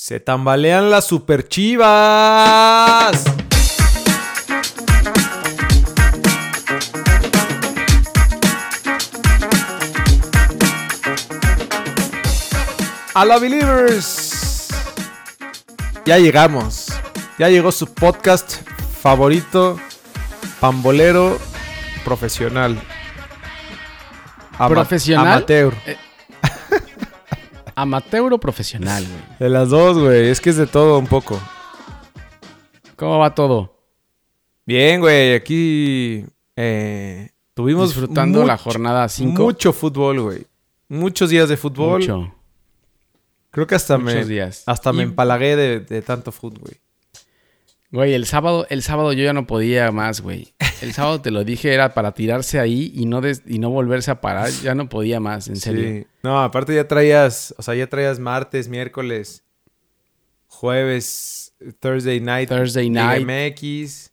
Se tambalean las superchivas. A la Believers. Ya llegamos. Ya llegó su podcast favorito, pambolero, profesional. Ama- ¿Profesional? Amateur. ¿Amateur o profesional, güey? De las dos, güey. Es que es de todo un poco. ¿Cómo va todo? Bien, güey. Aquí eh, tuvimos Disfrutando la jornada 5. Mucho fútbol, güey. Muchos días de fútbol. Mucho. Creo que hasta Muchos me días. hasta me empalagué de, de tanto fútbol, güey. Güey, el sábado, el sábado yo ya no podía más, güey. El sábado te lo dije, era para tirarse ahí y no, des- y no volverse a parar. Ya no podía más, en serio. Sí. No, aparte ya traías, o sea, ya traías martes, miércoles, jueves, Thursday night, Thursday night. MX,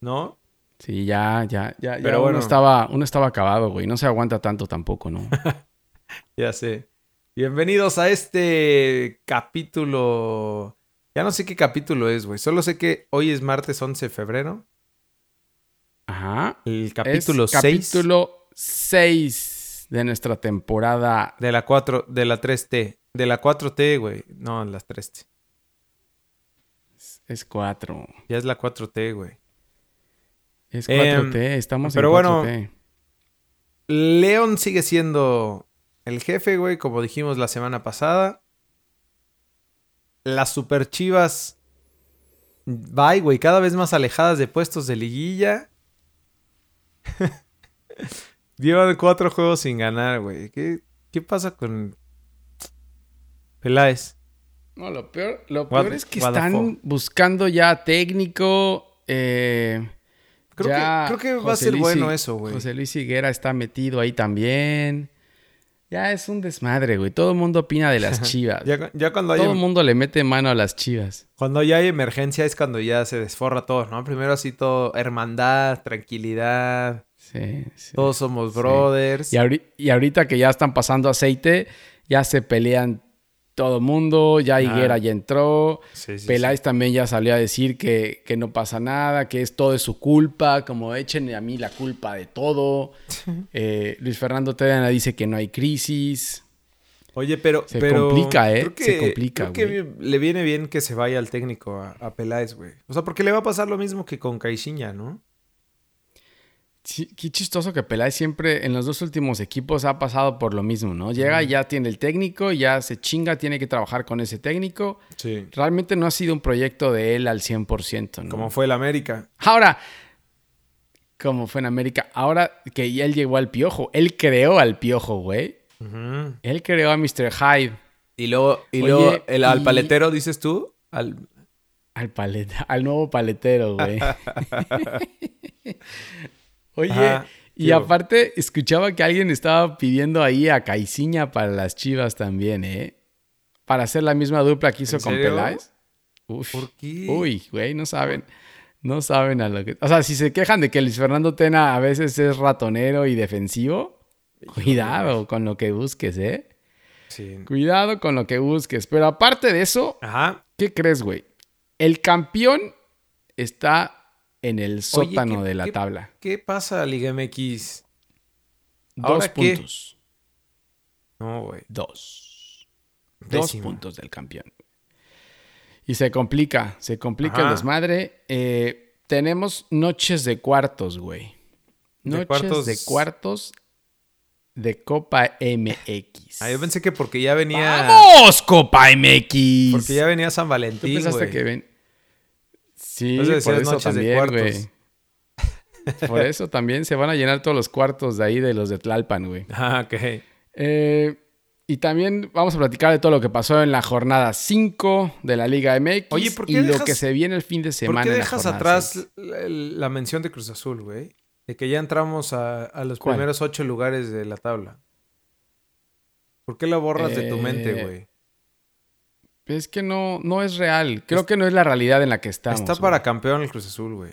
¿no? Sí, ya, ya, ya. ya Pero uno bueno. estaba, uno estaba acabado, güey. No se aguanta tanto tampoco, ¿no? Ya sé. Bienvenidos a este capítulo. Ya no sé qué capítulo es, güey. Solo sé que hoy es martes 11 de febrero. Ajá. El capítulo Es 6 Capítulo 6 de nuestra temporada. de la 4, de la 3T. De la 4T, güey. No, las 3T. Es 4. Ya es la 4T, güey. Es Em, 4T. Estamos pero en bueno, 4T. León sigue siendo el jefe, güey, como dijimos la semana pasada. Las super chivas. Bye, güey, cada vez más alejadas de puestos de liguilla. Llevan cuatro juegos sin ganar, güey. ¿Qué, qué pasa con Peláez? No, lo peor, lo What- peor es que están buscando ya técnico. eh, Creo, ya que, creo que va a ser Luis bueno eso, güey. José Luis Higuera está metido ahí también. Ya es un desmadre, güey. Todo el mundo opina de las chivas. Ya, ya cuando, hay, Todo el mundo le mete mano a las chivas. cuando ya hay emergencia es cuando ya se desforra todo, ¿no? Primero así todo, hermandad, tranquilidad. Sí, sí. Todos somos Sí. brothers. Y ahorita que ya están pasando aceite, ya se pelean todo el mundo. Ya Higuera ya entró. Sí, sí, Peláez también ya salió a decir que, que no pasa nada, que es todo es su culpa, como echen a mí la culpa de todo. Eh, Luis Fernando Tedana dice que no hay crisis. Oye, pero. Se pero complica, ¿eh? creo que- Se complica, creo que le viene bien que se vaya al técnico a, a Peláez, güey. O sea, porque le va a pasar lo mismo que con Caixinha, ¿no? Sí, qué chistoso que Peláez siempre en los dos últimos equipos ha pasado por lo mismo, ¿no? Llega, ya tiene el técnico, ya se chinga, tiene que trabajar con ese técnico. Sí. Realmente no ha sido un proyecto de él al 100%, ¿no? Como fue el América. Ahora, como fue en América, ahora que ya él llegó al piojo, él creó al piojo, güey. Ujú. Él creó a Mr. Hyde. Y luego, y Oye, luego el, al y- paletero, dices tú. Al... Al, paleta, al nuevo paletero, güey. Oye, Ajá, y tío. aparte, escuchaba que alguien estaba pidiendo ahí a Caiciña para las chivas también, ¿eh? Para hacer la misma dupla que hizo ¿En con serio? Peláez. Uf. ¿Por qué? Uy, güey, no saben. No saben a lo que. O sea, si se quejan de que Luis Fernando Tena a veces es ratonero y defensivo, cuidado con lo que busques, ¿eh? Sí. Cuidado con lo que busques. Pero aparte de eso, Ajá. ¿Qué crees, güey? El campeón está en el sótano ¿qué- de la tabla. ¿Qué pasa, Liga MX? Dos puntos. No, güey. Dos. Dos puntos del campeón. Y se complica, se complica el desmadre. Eh, tenemos noches de cuartos, güey. De Noches cuartos- de cuartos de Copa MX. Ah, yo pensé que porque ya venía. ¡Vamos, Copa MX! Porque ya venía San ¿Tú Valentín, pensaste güey. que ven? Sí, Por eso por noches también, güey. Por eso también se van a llenar todos los cuartos de ahí de los de Tlalpan, güey. Ah, ok. Eh, y también vamos a platicar de todo lo que pasó en la jornada 5 de la Liga MX Oye, ¿por qué y lo que se viene el fin de ¿Por semana. qué en la dejas jornada atrás la, la mención de Cruz Azul, güey? De que ya entramos a, a los ¿Cuál? primeros ocho lugares de la tabla. ¿Por qué la borras de tu mente, Eh, güey? Es que no, no es real. Creo que no es la realidad en la que estamos. Está güey. para campeón el Cruz Azul, güey.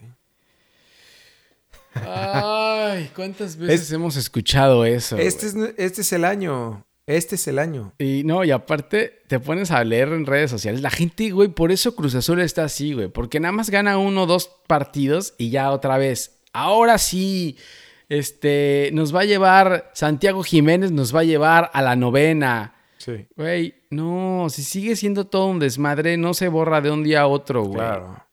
Ay, ¿cuántas veces Es- hemos escuchado eso? Este es, este es el año. Este es el año. Y no, y aparte te pones a leer en redes sociales. La gente, güey, por eso Cruz Azul está así, güey. Porque nada más gana uno o dos partidos y ya otra vez. Ahora sí, este, nos va a llevar, Santiago Jiménez nos va a llevar a la novena. Sí. Güey, no, si sigue siendo todo un desmadre, no se borra de un día a otro, güey. Claro.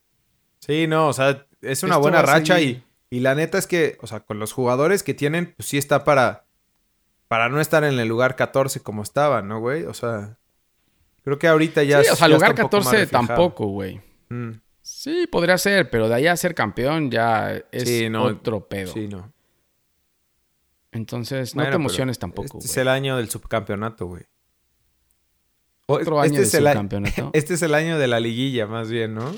Sí, no, o sea, es una Esto buena racha y, y la neta es que, o sea, con los jugadores que tienen, pues sí está para, para no estar en el lugar 14 como estaba, ¿no, güey? O sea, creo que ahorita ya... sí, o sea, ya lugar está un poco más 14 reflejado. tampoco, güey. Mm, Sí, podría ser, pero de ahí a ser campeón ya es Sí, no, otro pedo. Sí, no. Entonces, no Bueno, te emociones tampoco, Este güey. es el año del subcampeonato, güey. Otro año este de es el a- subcampeonato. Este es el año de la liguilla, más bien, ¿no?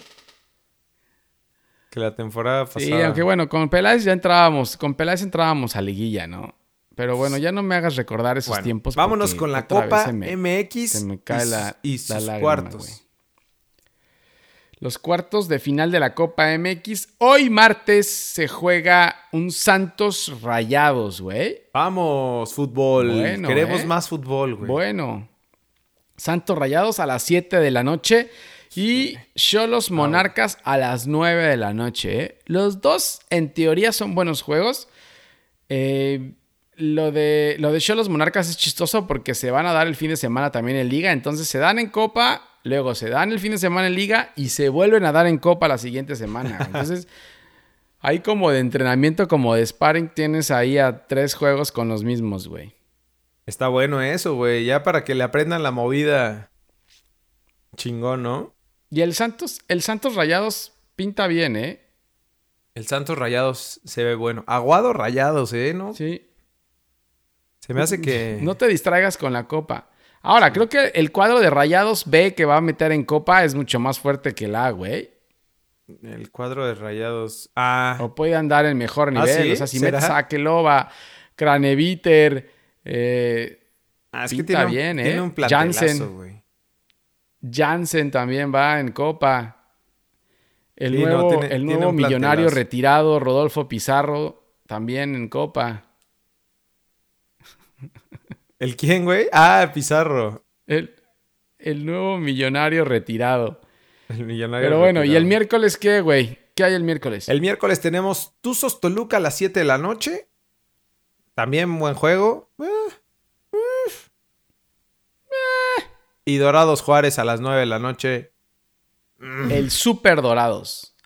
Que la temporada pasada... Sí, aunque bueno, con Peláez ya entrábamos, con Peláez entrábamos a liguilla, ¿no? Pero bueno, ya no me hagas recordar esos Bueno, tiempos. vámonos con la Copa me- MX se me cae y, la- sus- y la sus lágrima, cuartos. Los cuartos de final de la Copa MX. Hoy martes se juega un Santos Rayados, güey. Vamos, fútbol. Bueno, Queremos ¿eh? más fútbol, güey. Bueno. Santos Rayados a las 7 de la noche y Cholos Monarcas a las 9 de la noche. ¿eh? Los dos, en teoría, son buenos juegos. Eh, lo de lo de Cholos Monarcas es chistoso porque se van a dar el fin de semana también en Liga. Entonces se dan en Copa, luego se dan el fin de semana en Liga y se vuelven a dar en Copa la siguiente semana. Entonces, ahí como de entrenamiento, como de sparring, tienes ahí a tres juegos con los mismos, güey. Está bueno eso, güey. Ya para que le aprendan la movida. Chingón, ¿no? Y el Santos, el Santos Rayados pinta bien, ¿eh? El Santos Rayados se ve bueno. Aguado Rayados, ¿eh? ¿No? Sí. Se me hace que... No te distraigas con la copa. Ahora, creo que el cuadro de Rayados B que va a meter en copa es mucho más fuerte que el A, güey. El cuadro de Rayados... Ah, O puede andar en mejor nivel. ¿sí? O sea, si metes a Craneviter, eh, ah, es que tiene un, bien, ¿eh? tiene un Jansen. güey. Jansen también va en copa. El Sí, no, nuevo, tiene- el tiene nuevo un millonario plantelazo. retirado, Rodolfo Pizarro, también en copa. ¿El quién, güey? Ah, Pizarro. El, el nuevo millonario retirado. El millonario. Pero bueno, ¿y el miércoles qué, güey? ¿Qué hay el miércoles? El miércoles tenemos Tuzos Toluca a las 7 de la noche. También buen juego. Y Dorados Juárez a las 9 de la noche. El Super Dorados.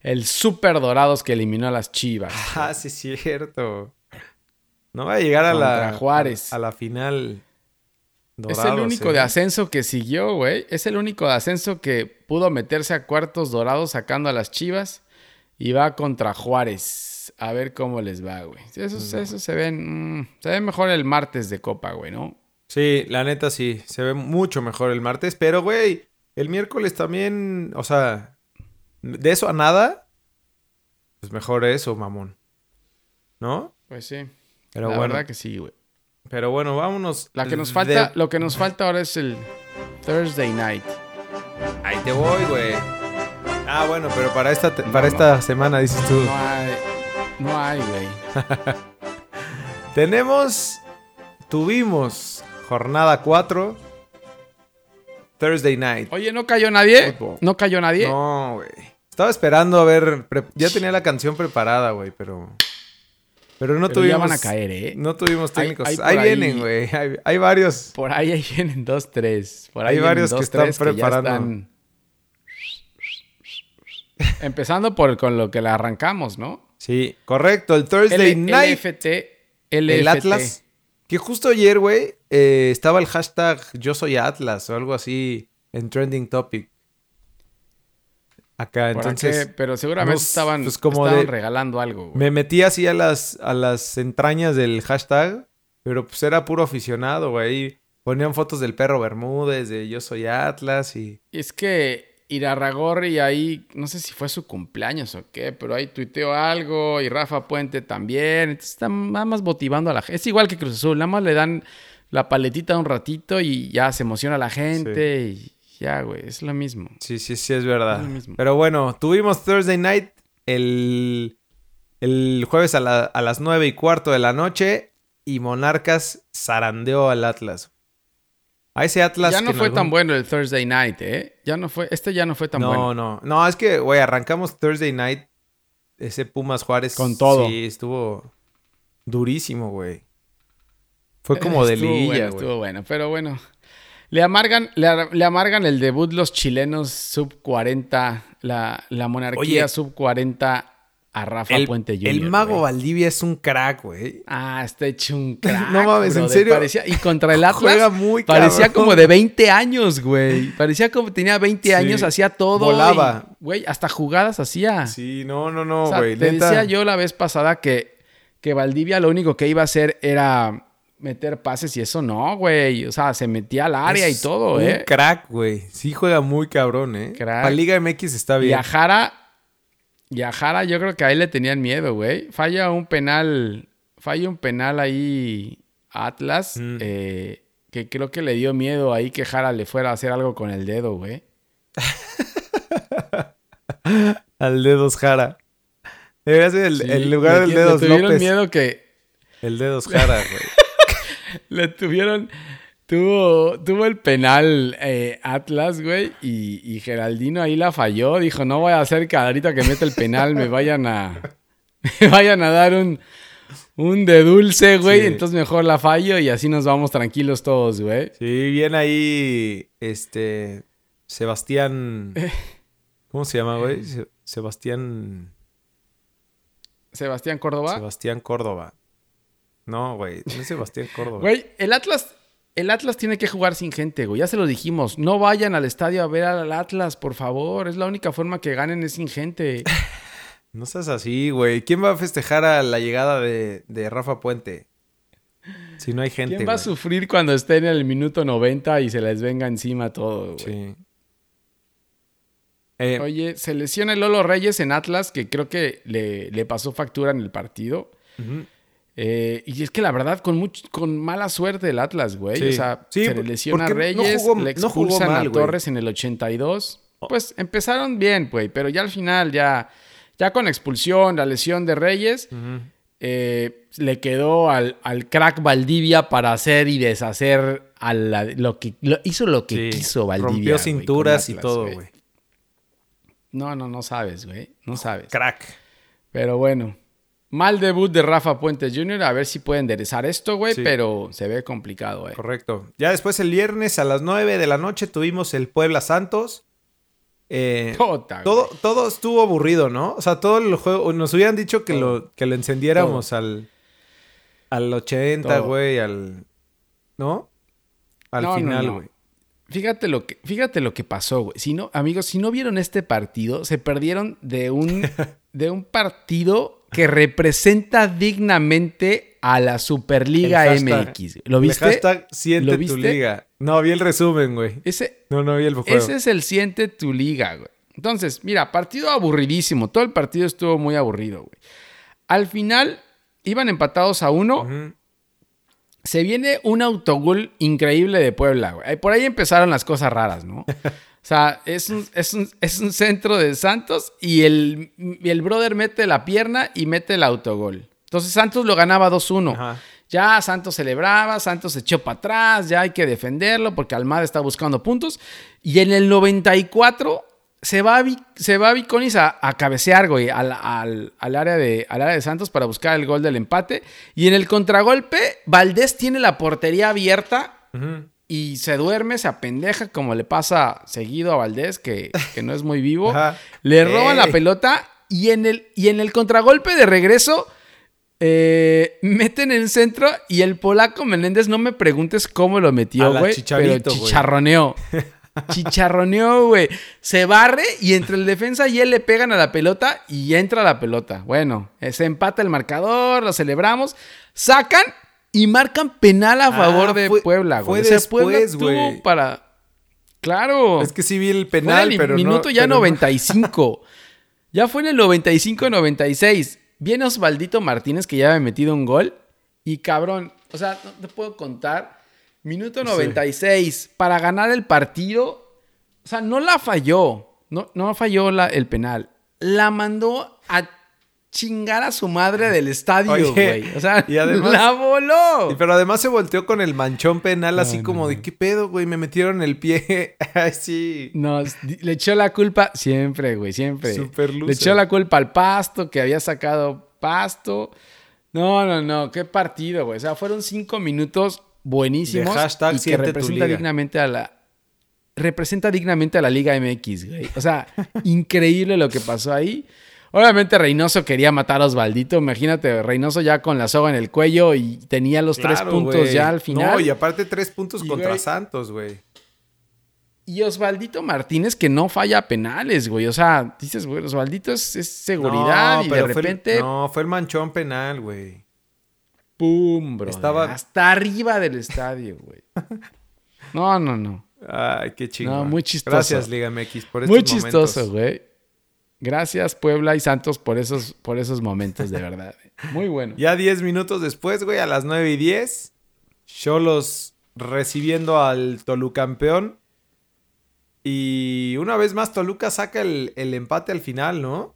El Super Dorados que eliminó a las Chivas. Ah, sí, es cierto. No va a llegar a la, Juárez. A, la final. es el único ¿eh? de ascenso que siguió, güey. Es el único de ascenso que pudo meterse a cuartos dorados sacando a las Chivas. Y va contra Juárez. A ver cómo les va, güey. Esos, esos se ven. mm, se ven mejor el martes de Copa, güey, ¿no? Sí, la neta sí. Se ve mucho mejor el martes. Pero, güey, el miércoles también. O sea, de eso a nada. Pues mejor eso, mamón. ¿No? Pues sí. Pero la bueno. verdad que sí, güey. Pero bueno, vámonos. La que nos de- falta, lo que nos falta ahora es el Thursday night. Ahí te voy, güey. Ah, bueno, pero para esta, para esta semana dices tú. No hay. No hay, güey. Tenemos, tuvimos jornada 4, Thursday night. Oye, ¿no cayó nadie? ¿No cayó nadie? No, güey. Estaba esperando a ver, ya tenía la canción preparada, güey, pero pero no Pero tuvimos ya van a caer, ¿eh? No tuvimos técnicos. hay ahí, ahí- vienen, güey. Hay, hay varios. Por ahí, ahí vienen dos, tres. Por ahí Hay varios que están preparando. están- Empezando por con lo que le arrancamos, ¿no? Sí, correcto, el Thursday L- night. LFT. El. Atlas. Que justo ayer, güey, eh, estaba el hashtag Yo soy Atlas o algo así en Trending Topic. Acá, ¿Por entonces? Pero seguramente nos- estaban, pues, como estaban de- regalando algo, güey. me metí así a las, a las entrañas del hashtag, pero pues era puro aficionado, güey. Ponían fotos del perro Bermúdez, de Yo soy Atlas y... Es que Irarragorri ahí, no sé si fue su cumpleaños o qué, pero ahí tuiteó algo y Rafa Puente también. Entonces están nada más motivando a la gente. Es igual que Cruz Azul, nada más le dan la paletita un ratito y ya se emociona la gente y ya, güey, es lo mismo. Sí, sí, sí, es verdad. Es lo mismo. Pero bueno, tuvimos Thursday Night el, el jueves a, la- a las nueve y cuarto de la noche y Monarcas zarandeó al Atlas. A ese Atlas. Ya no que fue algún- tan bueno el Thursday night, ¿eh? Ya no fue, este ya no fue tan no, bueno. no. No, es que, güey, arrancamos Thursday night. Ese Pumas Juárez. Con todo. Sí, estuvo durísimo, güey. Fue como de Estuvo liguilla, bueno, güey. Estuvo bueno, pero bueno. Le amargan, le, ar- le amargan el debut los chilenos sub 40, la, la monarquía Oye. sub 40 a Rafa El, Puente Jr. el mago. Valdivia es un crack, güey. Ah, está hecho un crack. No mames, ¿en serio? Parecía- y contra el Atlas. Juega muy Parecía cabrón. como de 20 años, güey. Parecía como tenía 20 Sí. años, hacía todo. Volaba. y, Güey, hasta jugadas hacía. Sí, no, no, no, O sea, güey. te neta. decía yo la vez pasada que, que Valdivia lo único que iba a hacer era meter pases y eso no, güey. O sea, se metía al área Es y todo, un ¿eh? crack, güey. Sí juega muy cabrón, ¿eh? Crack. La Liga MX está Y bien. a Jara, y a Jara yo creo que ahí le tenían miedo, güey. Falla un penal, falla un penal ahí Atlas, Mm. eh, que creo que le dio miedo ahí que Jara le fuera a hacer algo con el dedo, güey. Al dedos Jara. Debería ser el, Sí, el lugar le- del le dedos tuvieron López. miedo que El dedos Jara, güey. le tuvieron... Tuvo, tuvo el penal eh, Atlas, güey, y, y Geraldino ahí la falló. Dijo, no voy a hacer que ahorita que meta el penal me vayan a... Me vayan a dar un, un de dulce, güey. Sí. Entonces mejor la fallo y así nos vamos tranquilos todos, güey. Sí, bien ahí, este, Sebastián, ¿cómo se llama, güey? Se- Sebastián, Sebastián Córdoba. Sebastián Córdoba. No, güey, no es Sebastián Córdoba. Güey, el Atlas... El Atlas tiene que jugar sin gente, güey. Ya se lo dijimos. No vayan al estadio a ver al Atlas, por favor. Es la única forma que ganen es sin gente. No seas así, güey. ¿Quién va a festejar a la llegada de, de Rafa Puente? Si no hay gente, ¿Quién va a sufrir cuando estén en el minuto 90 y se les venga encima todo, güey? Sí. Eh, Oye, se lesiona el Lolo Reyes en Atlas, que creo que le, le pasó factura en el partido. ujú. Eh, y es que la verdad, con, much- con mala suerte el Atlas, güey. Sí. O sea, Sí, se le lesiona a porque no Reyes, jugó- le no expulsan mal, a. Torres en el 82. Pues empezaron bien, güey, pero ya al final, ya, ya con expulsión, la lesión de Reyes, eh, le quedó al, al crack Valdivia para hacer y deshacer a la- lo que lo- hizo lo que Sí, quiso Valdivia. Rompió cinturas y todo, güey. No, no, no sabes, güey. No sabes. Crack. Pero bueno. Mal debut de Rafa Puentes Jr. A ver si puede enderezar esto, güey. Sí. Pero se ve complicado, eh. Correcto. Ya después el viernes a las 9 de la noche tuvimos el Puebla Santos. Eh, güey. todo, todo estuvo aburrido, ¿no? O sea, todo el juego. Nos hubieran dicho que, lo, que lo encendiéramos al, al 80, Todo. güey, al. ¿No? Al No, final, no. güey. Fíjate lo que, fíjate lo que pasó, güey. Si no, amigos, si no vieron este partido, se perdieron de un, de un partido que representa dignamente a la Superliga El hashtag- MX. ¿Lo El viste? hashtag siente ¿Lo tu liga. No, vi el resumen, güey. Ese, No, no vi el juego. Ese es el siente tu liga, güey. Entonces, mira, partido aburridísimo. Todo el partido estuvo muy aburrido, güey. Al final, iban empatados a uno. Se viene un autogol increíble de Puebla, güey. Por ahí empezaron las cosas raras, ¿no? O sea, es un, es un- es un centro de Santos y el, el brother mete la pierna y mete el autogol. Entonces Santos lo ganaba 2-1. Ajá. Ya Santos celebraba, Santos se echó para atrás, ya hay que defenderlo porque Almada está buscando puntos. Y en el 94 se va, se va Viconis a, a cabecear, güey, al, al- al área de, al área de Santos para buscar el gol del empate. Y en el contragolpe, Valdés tiene la portería abierta. Y se duerme, se apendeja, como le pasa seguido a Valdés, que, que no es muy vivo. Le roban la pelota y en el, y en el contragolpe de regreso eh, meten en el centro y el polaco Menéndez, no me preguntes cómo lo metió, güey, pero chicharroneó. Chicharroneó, güey. Se barre y entre el defensa y él le pegan a la pelota y entra la pelota. Bueno, se empata el marcador, lo celebramos. Sacan y marcan penal a Ah, favor de fue- Puebla, güey. fue O sea, después, güey. para... Claro. Es que sí vi el penal, el pero no- minuto ya pero no- 95. ya fue en el 95-96. Viene Osvaldito Martínez que ya había metido un gol. Y cabrón, o sea, no te puedo contar. Minuto 96 para ganar el partido. O sea, no la falló. No, no falló la- el penal. La mandó a chingar a su madre del estadio, Oye, güey. O sea, y además- la voló. Pero además se volteó con el manchón penal, así No, como no, de no. qué pedo, güey, me metieron el pie. Ay, sí. Nos di- le echó la culpa siempre, güey, siempre. Super le echó la culpa al pasto, que había sacado pasto. No, no, no, qué partido, güey. O sea, fueron cinco minutos buenísimos De hashtag y que representa dignamente a la representa dignamente a la Liga MX, güey. O sea, increíble lo que pasó ahí. Obviamente Reynoso quería matar a Osvaldito. Imagínate, Reynoso ya con la soga en el cuello y tenía los tres puntos ya al final. No, y aparte tres puntos Y, contra Santos, güey. Y Osvaldito Martínez que no falla penales, güey. O sea, dices, güey, Osvaldito es, es seguridad No, y de pero fue el- repente, no, fue el manchón penal, güey. ¡pum, bro! Estaba- Hasta arriba del estadio, güey. No, no, no. Ay, qué chingón. No, muy chistoso. Gracias, Liga MX, por estos Muy chistoso, güey. Gracias, Puebla y Santos, por esos, por esos momentos, de verdad. Muy bueno. Ya 10 minutos después, güey, a las 9 y 10, Cholos recibiendo al Tolucampeón. Y una vez más, Toluca saca el, el empate al final, ¿no?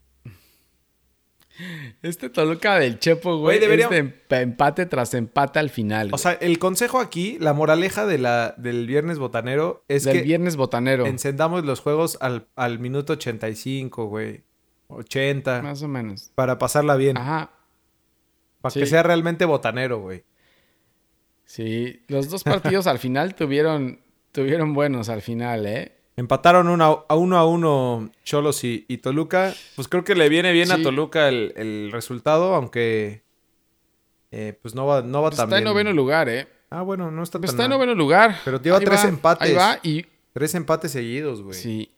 Este Toluca del Chepo, güey, debería- es de emp- empate tras empate al final. O güey. sea, el consejo aquí, la moraleja de la, del viernes botanero es del que viernes botanero. encendamos los juegos al, al minuto 85, güey. 80, Más o menos. para pasarla bien. Ajá. para sí. que sea realmente botanero, güey. Sí, los dos partidos al final tuvieron, tuvieron buenos al final, ¿eh? Empataron a uno, a uno Cholos y, y Toluca. Pues creo que le viene bien a. Toluca el, el resultado, aunque eh, pues no va, no va Pues tan está en bien. noveno lugar, ¿eh? Ah, bueno, no está Pues tan está en noveno lugar. Pero lleva Ahí tres va, empates. Ahí va y... Tres empates seguidos, güey. Sí.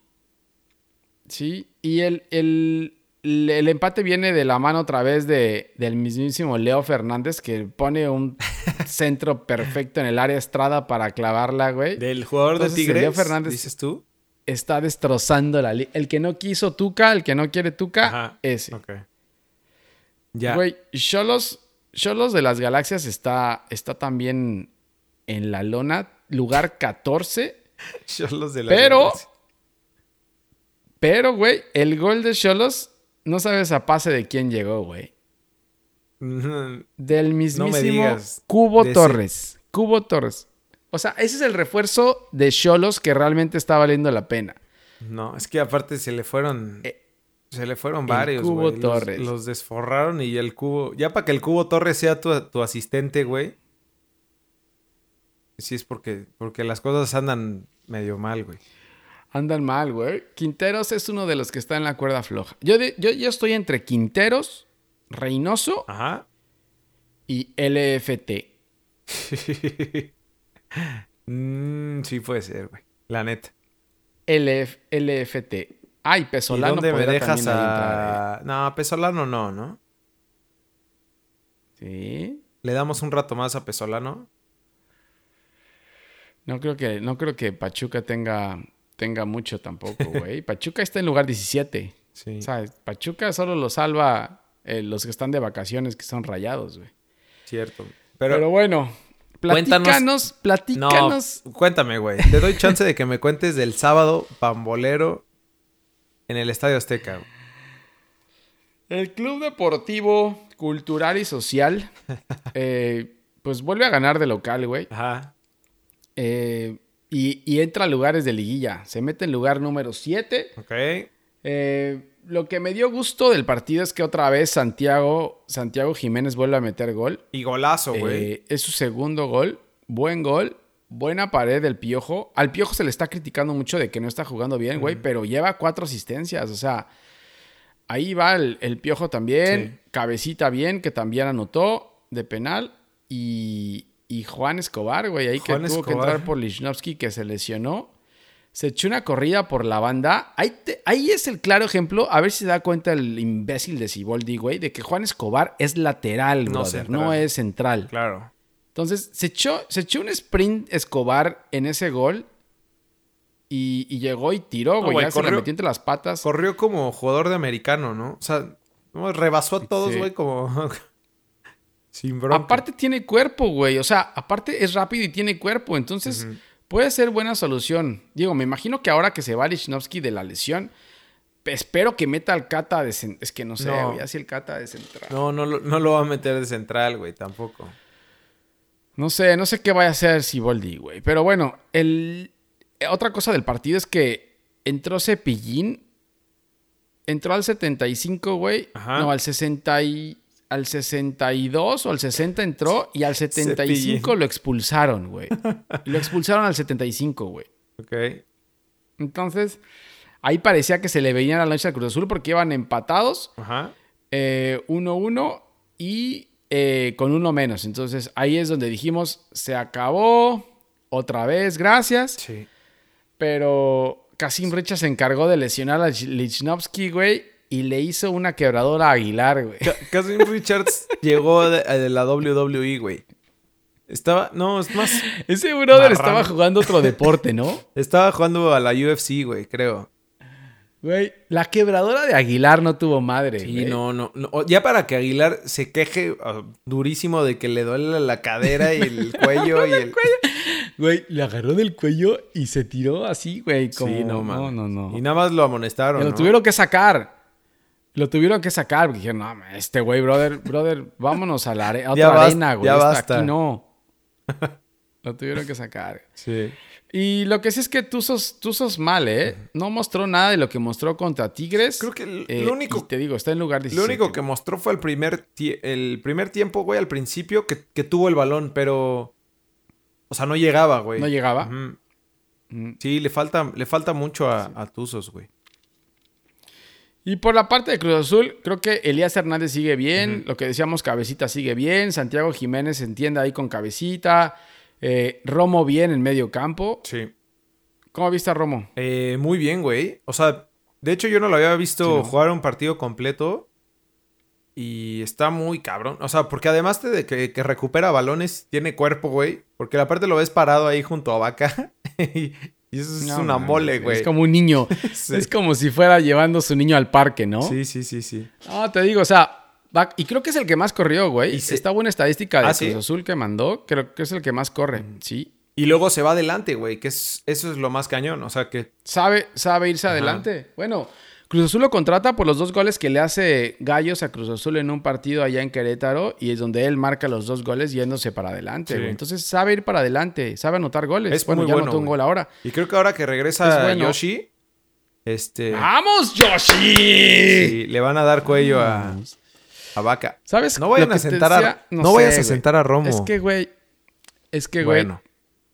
Sí. Y el, el, el- empate viene de la mano otra vez de, del mismísimo Leo Fernández que pone un centro perfecto en el área estrada para clavarla, güey. Del jugador Entonces, de el Leo Tigres, Fernández- dices tú. Está destrozando la liga. El que no quiso Tuca, el que no quiere Tuca, Ajá. ese. Ok. Ya. Güey, Cholos, Cholos de las Galaxias está, está también en la lona, lugar 14. Cholos de la Pero, pero, güey, el gol de Cholos, no sabes a pase de quién llegó, güey. Del mismísimo digas Cubo de ese. Torres. Cubo Torres. O sea, ese es el refuerzo de Cholos que realmente está valiendo la pena. No, es que aparte se le fueron. Eh, se le fueron varios, Cubo. Los- Torres. Los, desforraron y el cubo. Ya para que el cubo Torres sea tu, tu asistente, güey. Sí, es porque, porque las cosas andan medio mal, güey. Andan mal, güey. Quinteros es uno de los que está en la cuerda floja. Yo, de- yo, yo estoy entre Quinteros, Reynoso Ajá. y LFT. Mm, sí puede ser, güey. La neta. LF, LFT. Ay, ¿Y Pesolano. dónde me dejas ahí entrar, a...? No, Pesolano no, ¿no? ¿eh? Sí. Le damos un rato más a Pesolano. No creo que, no creo que Pachuca tenga, tenga mucho tampoco, güey. Pachuca está en lugar 17. Sí. O sea, Pachuca solo lo salva eh, los que están de vacaciones, que son rayados, güey. Cierto. Pero, Pero, bueno, Cuéntanos- platícanos, no, platícanos. cuéntame, güey. Te doy chance de que me cuentes del sábado pambolero en el Estadio Azteca. güey. El Club Deportivo Cultural y Social, eh, pues vuelve a ganar de local, güey. Ajá. Eh, y, y entra a lugares de liguilla. Se mete en lugar número 7. Ok. Eh, lo que me dio gusto del partido es que otra vez Santiago, Santiago Jiménez vuelve a meter gol. Y golazo, güey. Eh, es su segundo gol. Buen gol. Buena pared del Piojo. Al Piojo se le está criticando mucho de que no está jugando bien, güey, pero lleva cuatro asistencias. O sea, ahí va el, el Piojo también. Sí. Cabecita bien, que también anotó de penal. Y, y Juan Escobar, güey, ahí Juan que tuvo que entrar por Lichnowsky, que se lesionó. Se echó una corrida por la banda. Ahí, te- ahí es el claro ejemplo. A ver si se da cuenta el imbécil de Siboldi, güey, de que Juan Escobar es lateral, No brother, central. no es central. Claro. Entonces, se echó, se echó un sprint Escobar en ese gol y, y llegó y tiró, güey. ya se corrió- metió entre las patas. Corrió como jugador de americano, ¿no? O sea, rebasó a todos, Sí. güey, como... Sin bronca. Aparte tiene cuerpo, güey. O sea, aparte es rápido y tiene cuerpo. Entonces, puede ser buena solución. Digo, me imagino que ahora que se va Lichnowsky de la lesión, espero que meta al Cata de cen- Es que no sé, No. güey, así el Cata de central. No, no, lo- no lo va a meter de central, güey, tampoco. No sé, no sé qué vaya a hacer Siboldi, güey. Pero bueno, el... otra cosa del partido es que entró Cepillín. Entró al 75, güey. Ajá. No, al 60 y... Al 62 o al 60 entró y al 75 Cepillín. lo expulsaron, güey. Lo expulsaron al 75, güey. Ok. Entonces, ahí parecía que se le veía la noche al Cruz Azul porque iban empatados. Ajá. eh, 1-1 y eh, con uno menos. Entonces ahí es donde dijimos, se acabó, otra vez, gracias. Sí. Pero Kasim Richard se encargó de lesionar a Lichnowsky, güey, y le hizo una quebradora a Aguilar, güey. Ca- Casim Richards llegó de, de la WWE, güey. Estaba, no, es más, Ese brother Marrano. estaba jugando otro deporte, ¿no? estaba jugando a la UFC, güey, creo. Güey, la quebradora de Aguilar no tuvo madre. Sí, güey. no, no, Ya para que Aguilar se queje ah, durísimo de que le duele la cadera y el cuello y el... Güey, le agarró del cuello y se tiró así, güey. Como... Sí, no, no, man. no, no. Y nada más lo amonestaron, lo ¿no? tuvieron que sacar. Lo tuvieron que sacar. Porque dijeron, no, este güey, brother, brother, vámonos a la are- a otra Ya arena, güey. ya Esta basta. Aquí no. lo tuvieron que sacar. Sí. Y lo que sí es que tú sos, tú sos mal, ¿eh? No mostró nada de lo que mostró contra Tigres. Creo que el- Eh, lo único- te digo, está en lugar 17. Lo único que mostró fue el primer, el primer tiempo, güey, al principio, que, que tuvo el balón, pero... O sea, no llegaba, güey. No llegaba. Mm. Sí, le falta, le falta mucho a, a Tuzos, güey. Y por la parte de Cruz Azul, creo que Elías Hernández sigue bien. Lo que decíamos, Cabecita sigue bien. Santiago Jiménez se entiende ahí con Cabecita. Eh, Romo bien en medio campo. Sí. ¿Cómo viste a Romo? Eh, muy bien, güey. O sea, de hecho yo no lo había visto Sí, ¿no? jugar un partido completo. Y está muy cabrón. O sea, porque además de que, que recupera balones, tiene cuerpo, güey. Porque aparte lo ves parado ahí junto a Vaca. y y eso es No, una mole, güey. Es como un niño. Sí. Es como si fuera llevando a su niño al parque, ¿no? Sí, sí, sí, sí. No, te digo, o sea, y creo que es el que más corrió, güey. Y se- Está buena estadística de Ah, Cruz ¿sí? Azul que mandó. Creo que es el que más corre, sí. Y luego se va adelante, güey. Que es, eso es lo más cañón. O sea, que Sabe, sabe irse adelante. Bueno, Cruz Azul lo contrata por los dos goles que le hace Gallos a Cruz Azul en un partido allá en Querétaro y es donde él marca los dos goles yéndose para adelante. Sí. Entonces sabe ir para adelante, sabe anotar goles. Es bueno, muy ya bueno, anotó un gol ahora. Y creo que ahora que regresa Es bueno. Yoshi, este, ¡Vamos, Yoshi! sí, le van a dar cuello a, a Vaca. ¿Sabes? No vayan a sentar a, no, sé, vayas a sentar a Romo. Es que, güey, es que, güey, bueno,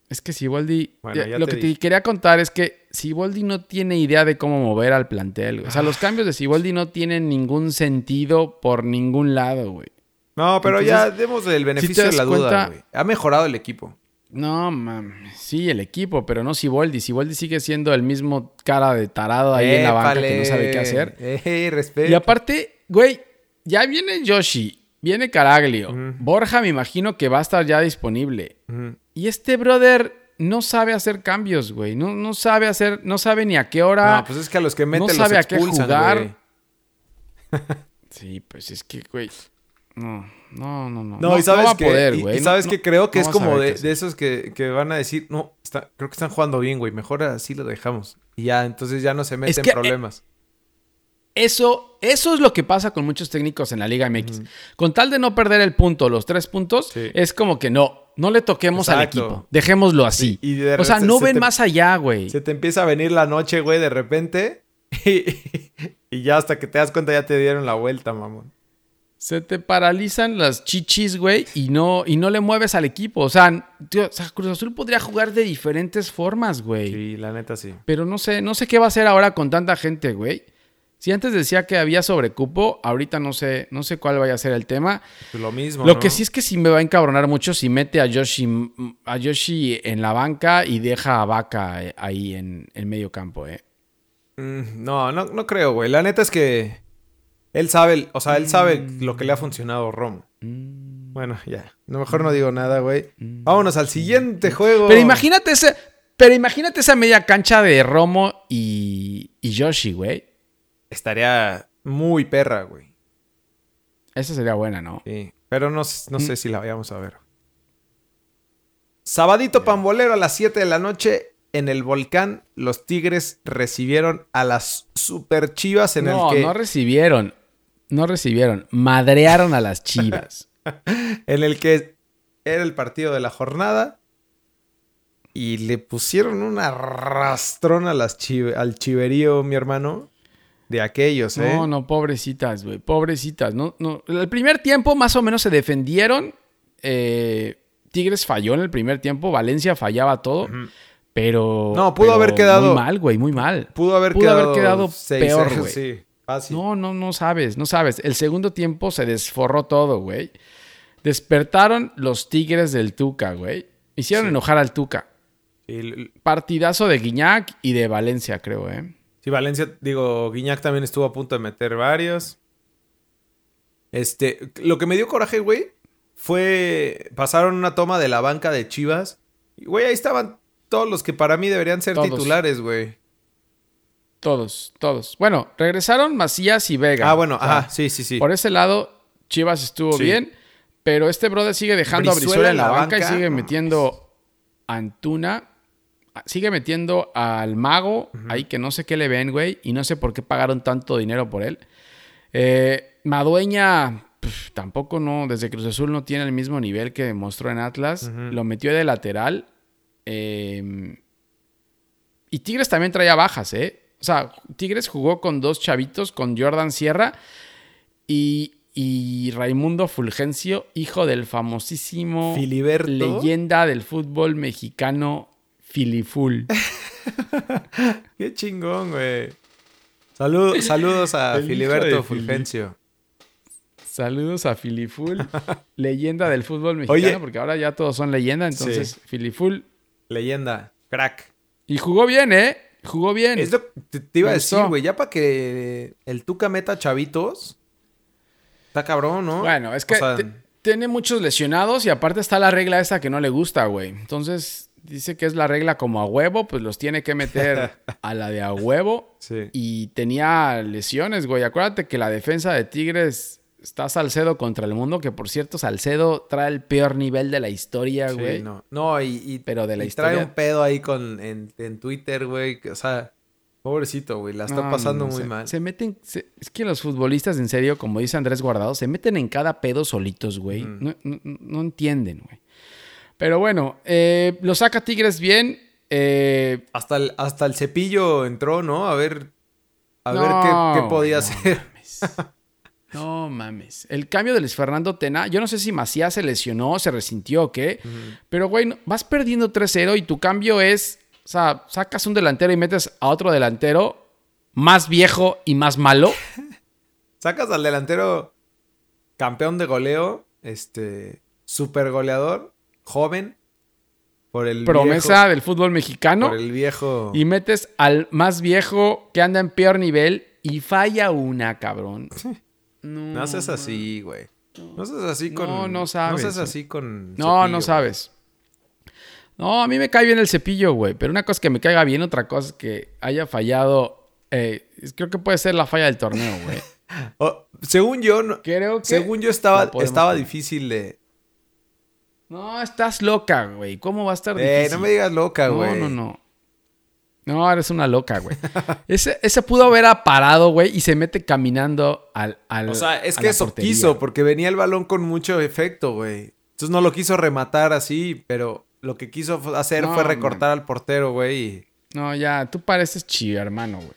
es que ya- ya lo que te quería contar es que Siboldi no tiene idea de cómo mover al plantel. güey. O sea, los cambios de Siboldi no tienen ningún sentido por ningún lado, güey. no, pero ya demos el beneficio de la duda, cuenta- güey. Ha mejorado el equipo. No, mames. Sí, el equipo, pero no Siboldi. Siboldi sigue siendo el mismo cara de tarado ahí en la banca que no sabe qué hacer. Eh, respeto. Y aparte, güey, ya viene Yoshi, viene Caraglio. Borja me imagino que va a estar ya disponible. Y este brother no sabe hacer cambios, güey. No, no sabe hacer, no sabe ni a qué hora. No, pues es que a los que meten no los sabe a qué expulsan, jugar. güey. Sí, pues es que, güey. No, no, no, no. No, y sabes va a que, poder, y- No- sabes no- que creo que no es como de, de esos que, que van a decir, no, está- creo que están jugando bien, güey. Mejor así lo dejamos. Y ya, entonces ya no se meten que, eh, problemas. Eso, eso es lo que pasa con muchos técnicos en la Liga MX. Con tal de no perder el punto, los tres puntos, Sí. es como que no, no le toquemos al equipo. Dejémoslo así. Sí, y de o sea, no se ven te- más allá, güey. Se te empieza a venir la noche, güey, de repente. Y, y ya hasta que te das cuenta ya te dieron la vuelta, mamón. Se te paralizan las chichis, güey, y no, y no le mueves al equipo. O sea, tío, o sea, Cruz Azul podría jugar de diferentes formas, güey. Sí, la neta sí. Pero no sé, no sé qué va a hacer ahora con tanta gente, güey. Si antes decía que había sobrecupo, ahorita no sé, no sé cuál vaya a ser el tema. Pues lo mismo. Lo ¿no? que sí es que sí me va a encabronar mucho si mete a Yoshi, a Yoshi en la banca y deja a Vaca eh, ahí en el medio campo, eh. Mm, No, no, no creo, güey. La neta es que él sabe, o sea, él sabe lo que le ha funcionado a Romo. Mm. Bueno, ya. A lo mejor no digo nada, güey. Vámonos al siguiente juego. Pero imagínate ese, pero imagínate esa media cancha de Romo y, y Yoshi, güey. Estaría muy perra, güey. Esa sería buena, ¿no? Sí. Pero no, Mm. no sé si la vayamos a ver. Sabadito Pambolero a las 7 de la noche. en el volcán, los Tigres recibieron a las super chivas en no, el que. No, recibieron. No recibieron. Madrearon a las chivas. en el que era el partido de la jornada. Y le pusieron una a las al chiverío, mi hermano. De aquellos, ¿eh? No, no, pobrecitas, güey. Pobrecitas. No, no. El primer tiempo más o menos se defendieron. Eh, Tigres falló en el primer tiempo. Valencia fallaba todo. Pero. No, pudo pero haber quedado. Muy mal, güey, muy mal. Pudo haber pudo quedado, haber quedado seis, peor, güey. Sí, fácil. No, no, no sabes, no sabes. El segundo tiempo se desforró todo, güey. Despertaron los Tigres del Tuca, güey. Hicieron Sí. enojar al Tuca. Sí, Partidazo de Guiñac y de Valencia, creo, ¿eh? Sí, Valencia, digo, Guiñac también estuvo a punto de meter varios. Este, lo que me dio coraje, güey, fue. Pasaron una toma de la banca de Chivas. Y, güey, ahí estaban todos los que para mí deberían ser Todos. titulares, güey. Todos, todos. Bueno, regresaron Macías y Vega. Ah, bueno, O sea, ajá, sí, sí, sí. Por ese lado, Chivas estuvo Sí. bien. Pero este brother sigue dejando a Brizuela en la en la banca, y sigue metiendo Antuna. Sigue metiendo al mago ahí que no sé qué le ven, güey. Y no sé por qué pagaron tanto dinero por él. Eh, Madueña tampoco no, desde Cruz Azul no tiene el mismo nivel que mostró en Atlas. Lo metió de lateral. Eh, y Tigres también traía bajas, ¿eh? O sea, Tigres jugó con dos chavitos, con Jordan Sierra y, y Raimundo Fulgencio, hijo del famosísimo Filiberto. leyenda del fútbol mexicano Filiful. Qué chingón, güey. Salud- saludos a Filiberto Fili- Fulgencio. Saludos a Filiful, leyenda del fútbol mexicano, Oye. porque ahora ya todos son leyenda, entonces Sí. Filiful. Leyenda. Crack. Y jugó bien, ¿eh? Jugó bien. Es lo que te, iba a decir, güey. Ya para que el Tuca meta chavitos. Está cabrón, ¿no? Bueno, es que O sea, te- tiene muchos lesionados y aparte está la regla esta que no le gusta, güey. Entonces dice que es la regla como a huevo, pues los tiene que meter a la de a huevo. sí. Y tenía lesiones, güey. Acuérdate que la defensa de Tigres está Salcedo contra el mundo, que por cierto Salcedo trae el peor nivel de la historia, Sí, güey. no. No, y, y- Pero de la y trae historia- un pedo ahí con, en, en Twitter, güey. O sea, pobrecito, güey. La está No, pasando no, muy se- mal. Se meten. se- es que los futbolistas, en serio, como dice Andrés Guardado, se meten en cada pedo solitos, güey. No, no- no entienden, güey. Pero bueno, eh, lo saca Tigres bien. eh, Hasta, el, hasta el cepillo entró, ¿no? A ver. A No, ver qué, qué podía no hacer. mames. No mames. El cambio de Luis Fernando Tena, yo no sé si Macías se lesionó, se resintió o qué, pero güey, vas perdiendo 3-0 y tu cambio es, o sea, sacas un delantero y metes a otro delantero más viejo y más malo. Sacas al delantero campeón de goleo, este, super goleador, joven, por el promesa viejo, del fútbol mexicano. por el viejo. Y metes al más viejo que anda en peor nivel y falla una, cabrón. No, No seas así, güey. No seas así con. No, no sabes, No seas así con. No, Cepillo, no sabes. No, a mí me cae bien el cepillo, güey. Pero una cosa es que me caiga bien, otra cosa es que haya fallado. eh, creo que puede ser la falla del torneo, güey. Oh, según yo, Creo que. según yo estaba, estaba difícil de. No, estás loca, güey. ¿Cómo va a estar Eh, difícil? no me digas loca, No, güey. no, no. No, eres una loca, güey. ese, ese pudo haber parado, güey, y se mete caminando al. al O sea, es que eso portería. quiso, porque venía el balón con mucho efecto, güey. Entonces no lo quiso rematar así, pero lo que quiso hacer No, fue recortar al portero, güey. No, ya, tú pareces chido, hermano, güey.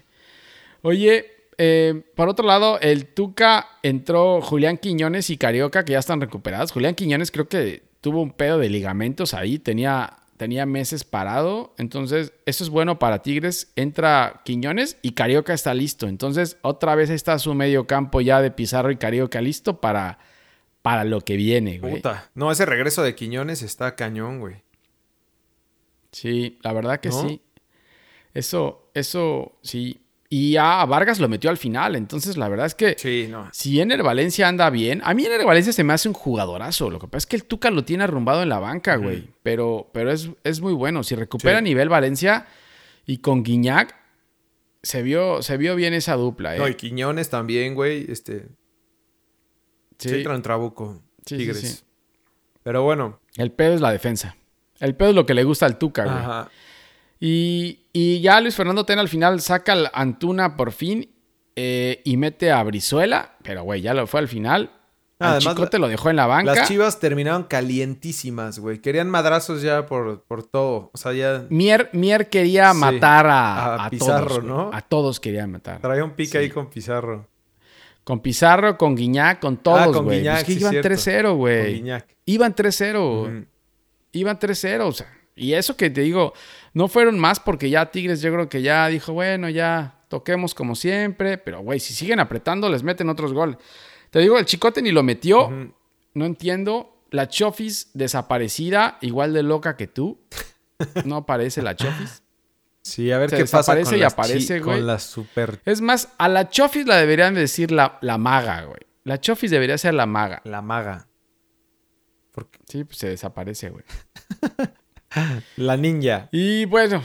Oye, eh, por otro lado, el Tuca entró Julián Quiñones y Carioca, que ya están recuperados. Julián Quiñones creo que tuvo un pedo de ligamentos ahí, tenía, tenía meses parado. Entonces, eso es bueno para Tigres. Entra Quiñones y Carioca está listo. Entonces, otra vez está su medio campo ya de Pizarro y Carioca listo para, para lo que viene, güey. Puta. No, ese regreso de Quiñones está cañón, güey. Sí, la verdad que ¿No? sí. Eso, eso, sí. Y a Vargas lo metió al final. Entonces, la verdad es que Sí, no. si en el Valencia anda bien, a mí en el Valencia se me hace un jugadorazo. Lo que pasa es que el Tuca lo tiene arrumbado en la banca, güey. Pero, pero es, es muy bueno. Si recupera Sí. nivel Valencia y con Guiñac, se vio, se vio bien esa dupla, ¿eh? No, y Quiñones también, güey. Este. Sí, sí, trabuco. Sí, Tigres. sí. Pero bueno. el pedo es la defensa. El pedo es lo que le gusta al Tuca, güey. Ajá. Y, y ya Luis Fernando Tena al final saca al Antuna por fin eh, y mete a Brizuela, pero güey, ya lo fue al final. Ah, además, Chicote lo dejó en la banca. Las chivas terminaron calientísimas, güey. Querían madrazos ya por, por todo. O sea, ya Mier, Mier quería Sí, matar a, a a Pizarro, todos, güey. ¿no? A todos quería matar. traía un pique Sí. ahí con Pizarro. Con Pizarro, con Guiñac, con Ah, todos, con güey. Guiñac, Pues que sí, iban cierto. 3-0, Con güey. Iban 3-0. Ujú. Iban 3-0, o sea. Y eso que te digo, no fueron más porque ya Tigres yo creo que ya dijo, bueno, ya toquemos como siempre. Pero, güey, si siguen apretando, les meten otros goles. Te digo, el Chicote ni lo metió. No entiendo. La Chofis desaparecida, igual de loca que tú. No aparece la Chofis. Sí, a ver Se qué pasa con, y las aparece, güey. con las super... Es más, a la Chofis la deberían decir la, la maga, güey. La Chofis debería ser la maga. La maga. Porque... Sí, pues se desaparece, güey. La ninja. Y bueno,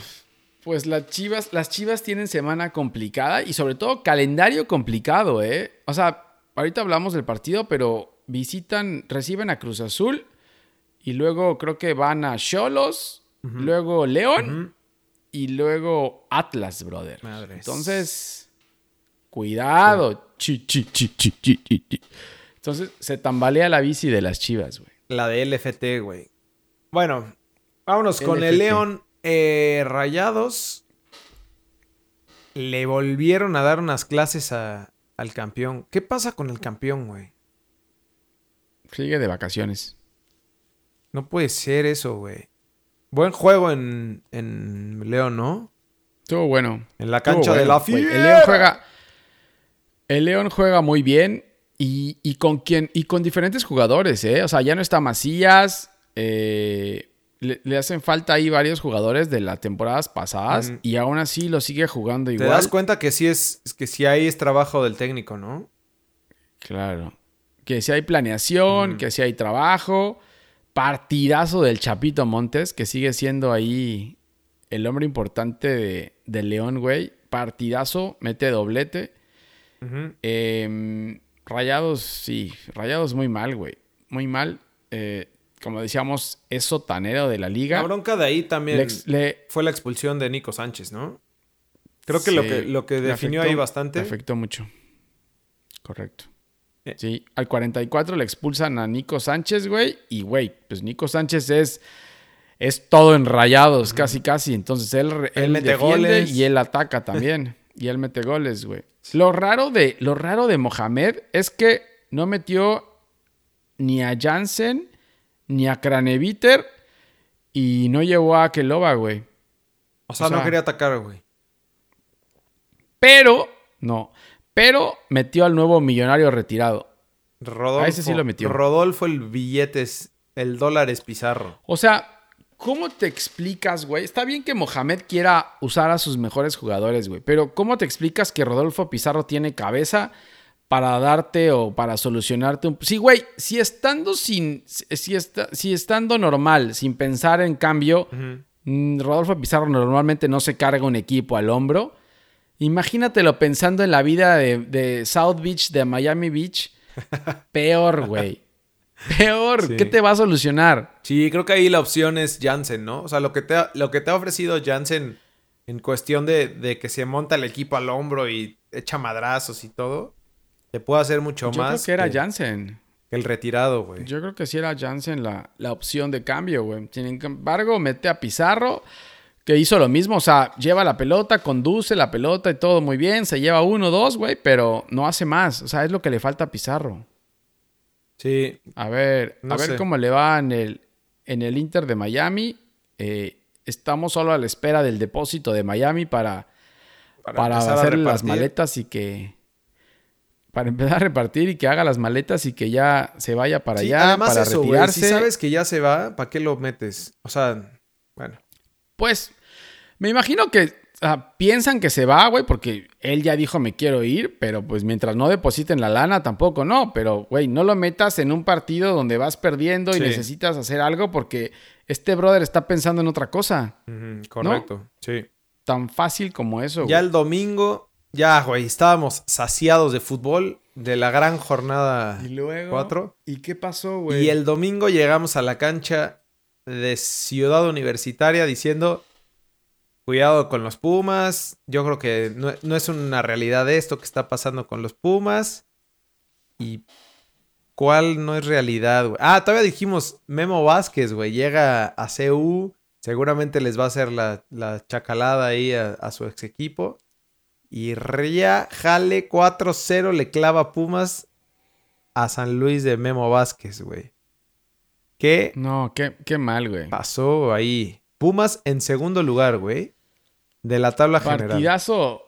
pues las Chivas, las Chivas tienen semana complicada y sobre todo calendario complicado, ¿eh? O sea, ahorita hablamos del partido, pero visitan, reciben a Cruz Azul y luego creo que van a Cholos, luego León y luego Atlas, brother. Madres. Entonces, cuidado. Chi, chi, chi. Entonces, se tambalea la bici de las Chivas, güey. La de LFT, güey. Bueno, vámonos con el León eh, Rayados. Le volvieron a dar unas clases a- al campeón. ¿Qué pasa con el campeón, güey? Sigue de vacaciones. No puede ser eso, güey. Buen juego en, en León, ¿no? Estuvo bueno. En la cancha de la fiera. El León juega. El León juega muy bien y, y con quien y con diferentes jugadores, ¿eh? O sea, ya no está Macías. eh, le, le hacen falta ahí varios jugadores de las temporadas pasadas y aún así lo sigue jugando Te igual. das cuenta que sí es que sí ahí es trabajo del técnico, ¿no? Claro. Que si hay planeación, que si hay trabajo. Partidazo del Chapito Montes, que sigue siendo ahí el hombre importante de, de León, güey. Partidazo, mete doblete. Eh, rayados, sí. Rayados muy mal, güey. Muy mal. Eh, como decíamos, es sotanero de la liga. La bronca de ahí también Le ex- le- fue la expulsión de Nico Sánchez, ¿no? Creo que lo que lo que definió afectó- ahí bastante. afectó mucho. Correcto. Eh. Sí, al 44 le expulsan a Nico Sánchez, güey. Y, güey, pues Nico Sánchez es, es todo en rayados, casi, casi. Entonces él, él, Él mete defiende goles. y él ataca también. y él mete goles, güey. Lo raro, de, lo raro de Mohamed es que no metió ni a Jansen ni a Craneviter y no llevó a Keloba, güey. O sea, o sea- no quería atacar, güey. Pero, no, pero metió al nuevo millonario retirado. Rodolfo. A ese sí lo metió. Rodolfo el billetes, el dólar es Pizarro. O sea, ¿cómo te explicas, güey? Está bien que Mohamed quiera usar a sus mejores jugadores, güey, pero ¿cómo te explicas que Rodolfo Pizarro tiene cabeza para darte o para solucionarte un... Sí, güey, si estando sin... Si, está, si estando normal, sin pensar en cambio, mm, Rodolfo Pizarro normalmente no se carga un equipo al hombro. Imagínatelo pensando en la vida de, de South Beach, de Miami Beach. Peor, güey. Peor. Sí. ¿Qué te va a solucionar? Sí, creo que ahí la opción es Jansen, ¿no? O sea, lo que te ha, lo que te ha ofrecido Jansen en cuestión de, de que se monta el equipo al hombro y echa madrazos y todo, te puede hacer mucho Yo más creo que era que, Jansen. el retirado, güey. Yo creo que sí era Jansen la, la opción de cambio, güey. Sin embargo, mete a Pizarro, que hizo lo mismo. O sea, lleva la pelota, conduce la pelota y todo muy bien. Se lleva uno, dos, güey, pero no hace más. O sea, es lo que le falta a Pizarro. Sí, A ver, No a ver sé. cómo le va en el, en el Inter de Miami. Eh, estamos solo a la espera del depósito de Miami para, para, hacer las maletas y que. Para empezar a repartir y que haga las maletas y que ya se vaya para Sí, allá, además para eso, retirarse. Si sabes que ya se va, ¿para qué lo metes? O sea, bueno. Pues, me imagino que o sea, piensan que se va, güey, porque él ya dijo me quiero ir, pero pues mientras no depositen la lana tampoco no. Pero, güey, no lo metas en un partido donde vas perdiendo y necesitas hacer algo porque este brother está pensando en otra cosa. Correcto, sí. Tan fácil como eso. Ya el domingo, ya, güey, estábamos saciados de fútbol de la gran jornada Y luego. 4. ¿Y qué pasó, güey? Y el domingo llegamos a la cancha de Ciudad Universitaria diciendo, cuidado con los Pumas. Yo creo que no, no es una realidad esto que está pasando con los Pumas. Y cuál no es realidad, güey. Ah, todavía dijimos Memo Vázquez, güey. Llega a CU. Seguramente les va a hacer la, la chacalada ahí a, a, su ex equipo. Y Ría Jale 4-0 le clava Pumas a San Luis de Memo Vázquez, güey. ¿Qué? No, qué, qué mal, güey. Pasó ahí. Pumas en segundo lugar, güey. De la tabla general. Partidazo.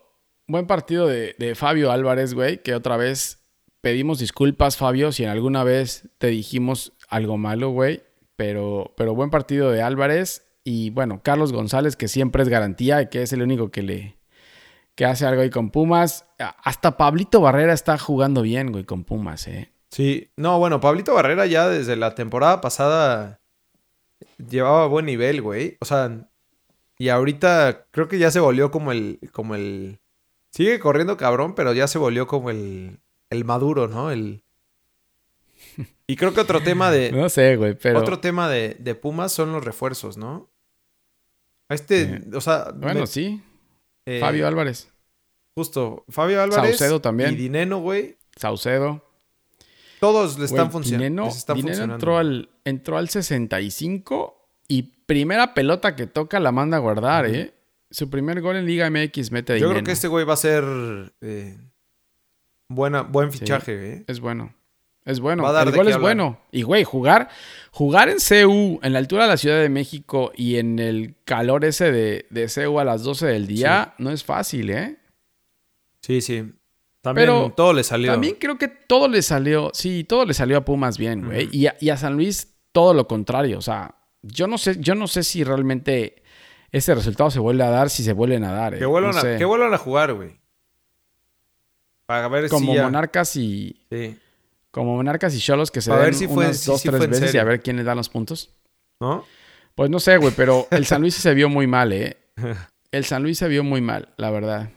Buen partido de, de Fabio Álvarez, güey. Que otra vez pedimos disculpas, Fabio, si en alguna vez te dijimos algo malo, güey. Pero, pero buen partido de Álvarez. Y bueno, Carlos González, que siempre es garantía y que es el único que le que hace algo ahí con Pumas. Hasta Pablito Barrera está jugando bien, güey, con Pumas, eh. Sí, no, bueno, Pablito Barrera ya desde la temporada pasada llevaba buen nivel, güey. O sea, y ahorita creo que ya se volvió como el, como el, sigue corriendo cabrón, pero ya se volvió como el, el maduro, ¿no? El... Y creo que otro tema de... no sé, güey, pero... Otro tema de, de, Pumas son los refuerzos, ¿no? Este, eh, o sea... Bueno, me, sí. Eh, Fabio Álvarez. Justo, Fabio Álvarez. Saucedo también. Y Dineno, güey. Saucedo. Todos le están, funcionando. Dineno, están Dineno funcionando. entró al, entró al 65 y primera pelota que toca la manda a guardar, uh -huh. ¿eh? Su primer gol en Liga MX mete a Yo creo que este güey va a ser eh, buena, buen fichaje, sí, ¿eh? Es bueno. Es bueno. El gol es hablar. bueno. Y, güey, jugar, jugar en CU, en la altura de la Ciudad de México y en el calor ese de, de CU a las 12 del día, sí. no es fácil, ¿eh? Sí, sí. También Pero todo le salió. También creo que todo le salió. Sí, todo le salió a Pumas bien, güey. Y, a, y, a, San Luis todo lo contrario. O sea, yo no sé, yo no sé si realmente ese resultado se vuelve a dar, si se vuelven a dar. Eh. Que, vuelvan no a, sé. que vuelvan a jugar, güey. Para ver Como si ya... Monarcas y. Sí. Como Monarcas y Cholos que se Para den ver si fue, unas si, dos, si tres veces y a ver quién le da los puntos. ¿No? Pues no sé, güey, pero el San Luis se vio muy mal, ¿eh? El San Luis se vio muy mal, la verdad.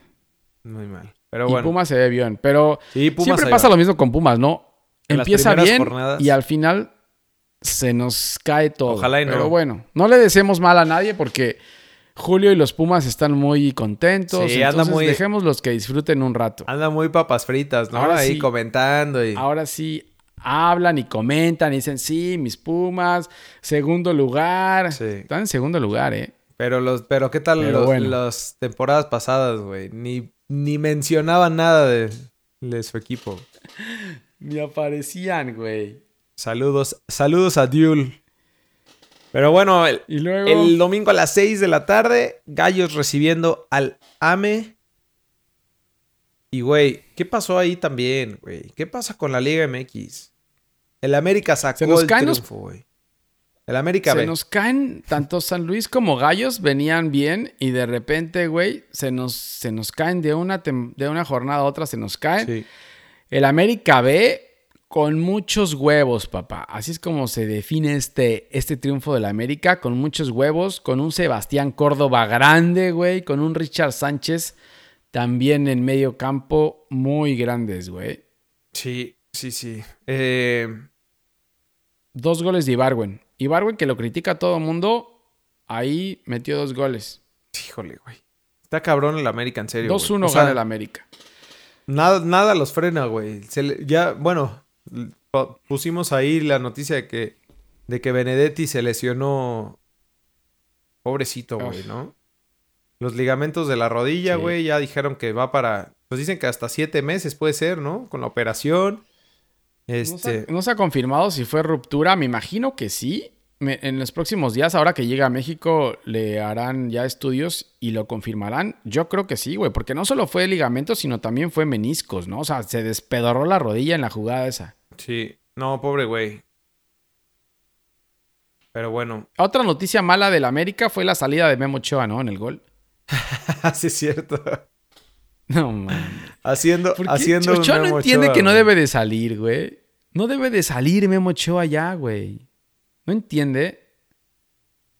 Muy mal. Pero y bueno. Pumas se ve bien. Pero Sí, Pumas siempre pasa va. lo mismo con Pumas, ¿no? En Empieza bien jornadas. y al final se nos cae todo. Ojalá y no. Pero bueno, no le deseemos mal a nadie porque Julio y los Pumas están muy contentos. Sí, anda entonces muy- dejemos los que disfruten un rato. Anda muy papas fritas, ¿no? Ahora Ahí sí. comentando y... Ahora sí hablan y comentan y dicen, sí, mis Pumas, segundo lugar. Sí. Están en segundo lugar, ¿eh? Pero los, pero qué tal Pero los- bueno. las temporadas pasadas, güey. Ni, ni mencionaban nada de, de su equipo. Ni aparecían, güey. Saludos, saludos a Duel. Pero bueno, el, Y luego... el domingo a las 6 de la tarde, Gallos recibiendo al AME. Y güey, ¿qué pasó ahí también, güey? ¿Qué pasa con la Liga MX? El América sacó Se nos el caen los- triunfo, güey. El América Se nos caen, tanto San Luis como Gallos venían bien y de repente, güey, se nos, se nos caen de una, de una jornada a otra, se nos caen. Sí. El América B con muchos huevos, papá. Así es como se define este, este triunfo del América, con muchos huevos, con un Sebastián Córdoba grande, güey, con un Richard Sánchez también en medio campo muy grandes, güey. Sí, sí, sí. Eh, Dos goles de Ibarwen. Ibarwen, que lo critica todo el mundo, ahí metió dos goles. híjole, güey. Está cabrón el América, en serio. güey. 2-1 O sea, gana el América. Nada, nada los frena, güey. Se le- ya, bueno, pu- pusimos ahí la noticia de que, de que Benedetti se lesionó. Pobrecito, güey. ¿no? Los ligamentos de la rodilla, Sí. güey, ya dijeron que va para. Pues dicen que hasta siete meses puede ser, ¿no? Con la operación. No, se Este. ha, no se ha confirmado si fue ruptura. Me imagino que sí. Me- en los próximos días, ahora que llega a México, le harán ya estudios y lo confirmarán. Yo creo que sí, güey. Porque no solo fue ligamento, sino también fue meniscos, ¿no? O sea, se despedorró la rodilla en la jugada esa. Sí. No, pobre güey. Pero bueno. Otra noticia mala del América fue la salida de Memo Ochoa, ¿no? En el gol. sí, es cierto. No, man. Haciendo, haciendo Ochoa no entiende Ochoa, que no debe de salir, güey. No debe de salir Memo Ochoa ya, güey. No entiende.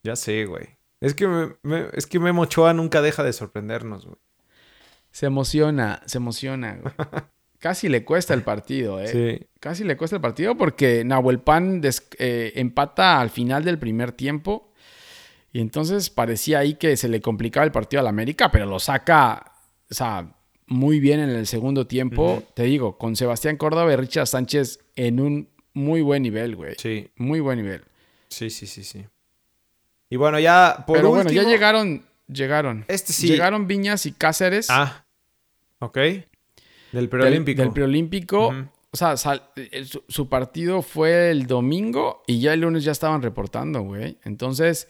Ya sé, güey. Es que, me- me- es que Memo Ochoa nunca deja de sorprendernos, güey. Se emociona, se emociona, güey. Casi le cuesta el partido, ¿eh? Sí. Casi le cuesta el partido porque Nahuel Pan des- eh, empata al final del primer tiempo. Y entonces parecía ahí que se le complicaba el partido al América, pero lo saca, o sea, muy bien en el segundo tiempo. Te digo, con Sebastián Córdoba y Richard Sánchez en un muy buen nivel, güey. Sí, Muy buen nivel. Sí, sí, sí, sí. Y bueno, ya por pero último... bueno, ya llegaron, llegaron. Este sí. Llegaron Viñas y Cáceres. Ah, ok. Del preolímpico. Del preolímpico. O sea, sal- su, su partido fue el domingo y ya el lunes ya estaban reportando, güey. Entonces,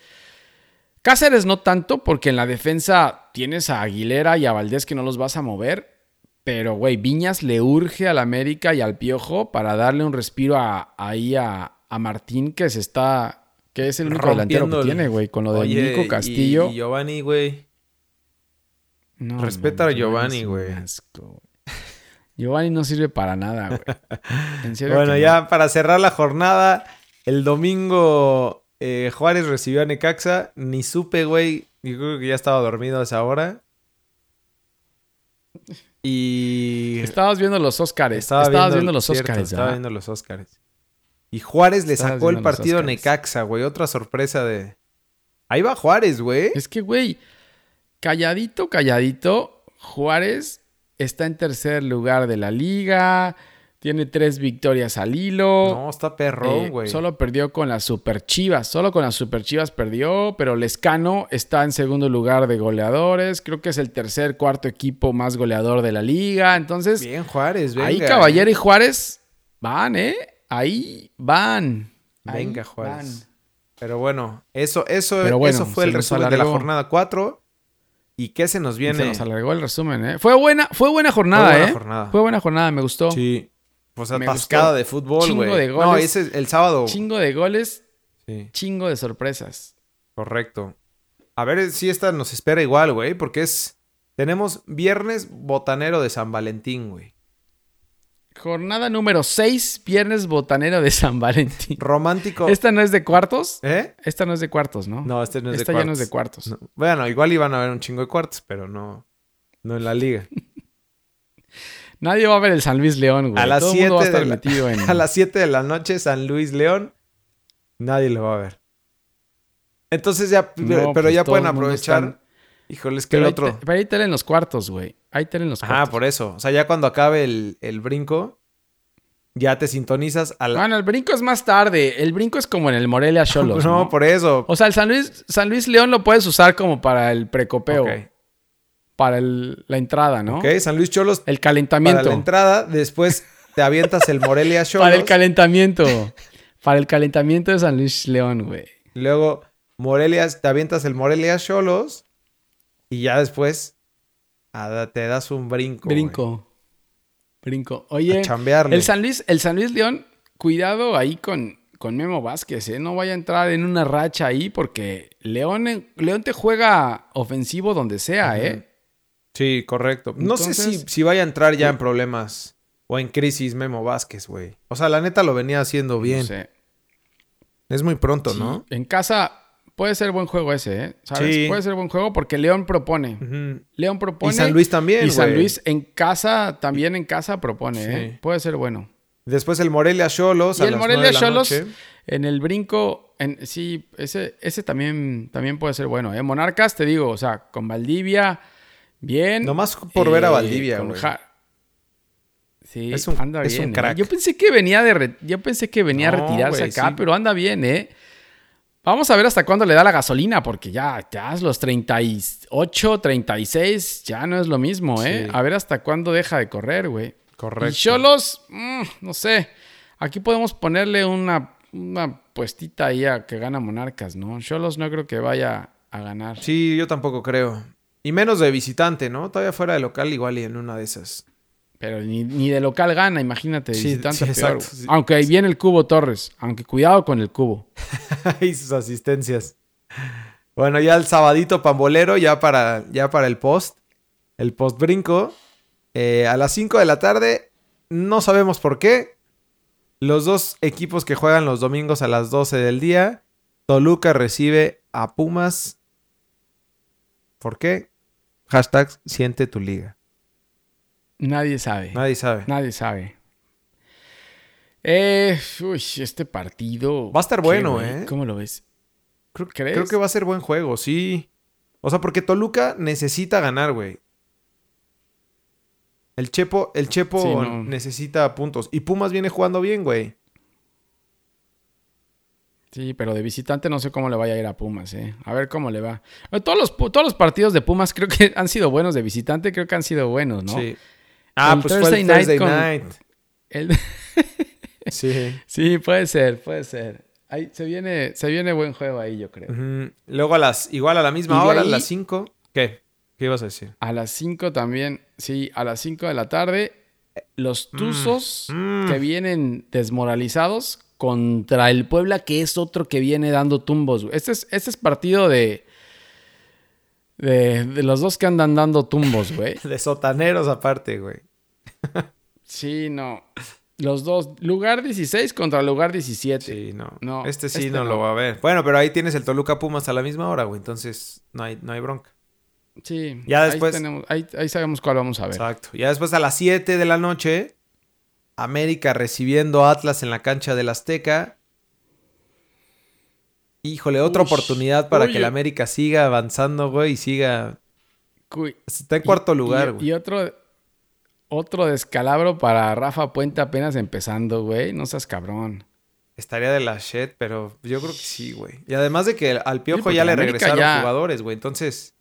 Cáceres no tanto, porque en la defensa tienes a Aguilera y a Valdés que no los vas a mover. Pero, güey, Viñas le urge al América y al Piojo para darle un respiro a, ahí a, a Martín, que se está. que es el único delantero que tiene, güey. Con lo de Oye, Nico Castillo. Y, Giovanni, güey. No, Respeta no, a Giovanni, güey. Giovanni no sirve para nada, güey. Bueno, ya para cerrar la jornada, el domingo eh, Juárez recibió a Necaxa. Ni supe, güey. Yo creo que ya estaba dormido a esa hora. Y... Estabas viendo los Óscares. Estaba Estabas viendo, los Óscares, Estaba viendo los Óscares. Y Juárez le sacó el partido a. Necaxa, güey. Otra sorpresa de... Ahí va Juárez, güey. Es que, güey, calladito, calladito, Juárez está en tercer lugar de la liga. Tiene tres victorias al hilo. No, está perrón, Eh, güey. solo perdió con las Super Chivas. Solo con las Super Chivas perdió, pero Lescano está en segundo lugar de goleadores. Creo que es el tercer, cuarto equipo más goleador de la liga. Entonces, Bien, Juárez, venga. ahí Caballero y Juárez van, ¿eh? Ahí van. Ahí Venga, Juárez. van. Pero bueno, eso, eso, Pero bueno, eso fue se el resumen de la jornada 4. ¿Y qué se nos Se viene? nos alargó el resumen, ¿eh? Fue buena, fue buena jornada, Fue buena ¿eh? jornada. Fue buena jornada, me gustó. Sí. Pues atascada de fútbol, Chingo güey. de No, goles. ese es el sábado. Chingo de goles, Sí, chingo de sorpresas. correcto. A ver si esta nos espera igual, güey, porque es... Tenemos viernes botanero de San Valentín, güey. Jornada número 6, viernes botanero de San Valentín. Romántico... ¿Esta no es de cuartos? ¿Eh? Esta no es de cuartos, ¿no? No, este no es Esta de ya cuartos. no es de cuartos. No. Bueno, igual iban a haber un chingo de cuartos, pero no... No en la liga. Nadie va a ver el San Luis León, güey. A las Todo el mundo va a 7 estar de la- en... A las 7 de la noche, San Luis León. Nadie lo va a ver. Entonces ya, No, pero pues ya todo pueden aprovechar. Están- Híjoles, que el otro. Hay, pero hay tele en los cuartos, güey. Hay tele en los Ajá, cuartos. por eso. O sea, ya cuando acabe el, el brinco, ya te sintonizas a la. Bueno, el brinco es más tarde. El brinco es como en el Morelia Cholos, no, ¿no? por eso. O sea, el San Luis, San Luis León lo puedes usar como para el precopeo. Ok. Para el- la entrada, ¿no? Ok, San Luis Cholos El para calentamiento. la entrada. Después te avientas el Morelia Cholos. Para el calentamiento. para el calentamiento de San Luis León, güey. Luego Morelia, te avientas el Morelia Cholos. Y ya después a- te das un brinco. Brinco. Brinco. Oye, el San Luis, el San Luis León, cuidado ahí con, con Memo Vázquez, ¿eh? No vaya a entrar en una racha ahí porque León, en- León te juega ofensivo donde sea, ¿eh? Sí, correcto. No sé si, si vaya a entrar ya en problemas o en crisis Memo Vázquez, güey. O sea, la neta lo venía haciendo bien. No sé. Es muy pronto, Sí, ¿no? En casa puede ser buen juego ese, ¿eh? ¿Sabes? Sí. Puede ser buen juego porque León propone. León propone. Y San Luis también, Y San. Luis en casa, también en casa propone, Sí. ¿eh? Puede ser bueno. Después el Morelia Cholos. Y a el las Morelia Cholos en el brinco, en, sí, ese, ese también, también puede ser bueno. ¿eh? Monarcas, te digo, o sea, con Valdivia, bien. eh, Nomás por ver a Valdivia, con güey. Sí, Es un- anda es un. ¿eh? crack. Yo pensé que venía de re- yo pensé que venía No, a retirarse acá, sí. pero anda bien, ¿eh? Vamos a ver hasta cuándo le da la gasolina, porque ya, ya los 38, 36, ya no es lo mismo, ¿eh? Sí. A ver hasta cuándo deja de correr, güey. Correcto. Y Cholos, mm, no sé. Aquí podemos ponerle una, una puestita ahí a que gana Monarcas, ¿no? Cholos no creo que vaya a ganar. Sí, yo tampoco creo. Y menos de visitante, ¿no? Todavía fuera de local igual y en una de esas. Pero ni, ni de local gana, imagínate, Sí, peor, sí. Aunque ahí viene el Cubo Torres. Aunque cuidado con el Cubo. y sus asistencias. Bueno, ya el sabadito pambolero, ya para, ya para el post. El post brinco. Eh, a las 5 de la tarde. No sabemos por qué. Los dos equipos que juegan los domingos a las 12 del día. Toluca recibe a Pumas. ¿Por qué? Hashtag siente tu liga. Nadie sabe. Nadie sabe. Nadie sabe. Eh, uy, este partido. Va a estar ¿qué, bueno? ¿eh? ¿Cómo lo ves? Creo, ¿Crees? creo que va a ser buen juego, sí. O sea, porque Toluca necesita ganar, güey. El Chepo, el Chepo Sí, no. necesita puntos. Y Pumas viene jugando bien, güey. Sí, pero de visitante no sé cómo le vaya a ir a Pumas, ¿eh? A ver cómo le va. Eh, Todos los, todos los partidos de Pumas creo que han sido buenos. De visitante creo que han sido buenos, ¿no? Sí. Ah, El pues fue Thursday el night Thursday con- night. El- Sí. sí, puede ser, puede ser. Ahí se viene, se viene buen juego ahí, yo creo. Luego a las, igual a la misma hora, a las 5. ¿Qué? ¿Qué ibas a decir? A las 5 también, sí, a las 5 de la tarde, los Tuzos mm. que vienen desmoralizados contra el Puebla, que es otro que viene dando tumbos. Este es, este es partido de, de, de los dos que andan dando tumbos, güey. De sotaneros aparte, güey. Sí, no. Los dos, lugar 16 contra lugar 17. Sí, no. No, este sí este no, no. lo va a ver. Bueno, pero ahí tienes el Toluca Pumas a la misma hora, güey. Entonces no hay, no hay bronca. Sí, Ya ahí después- tenemos- ahí, ahí sabemos cuál vamos a ver. Exacto. Ya después a las 7 de la noche, América recibiendo a Atlas en la cancha del Azteca. Híjole, otra Ush. oportunidad para que el América siga avanzando, güey, y siga. Está en cuarto Y- lugar, y, güey. y otro, otro descalabro para Rafa Puente apenas empezando, güey. No seas cabrón. Estaría de la shit, pero yo creo que sí, güey. Y además de que al Piojo ya le regresaron ya- jugadores, güey. Entonces,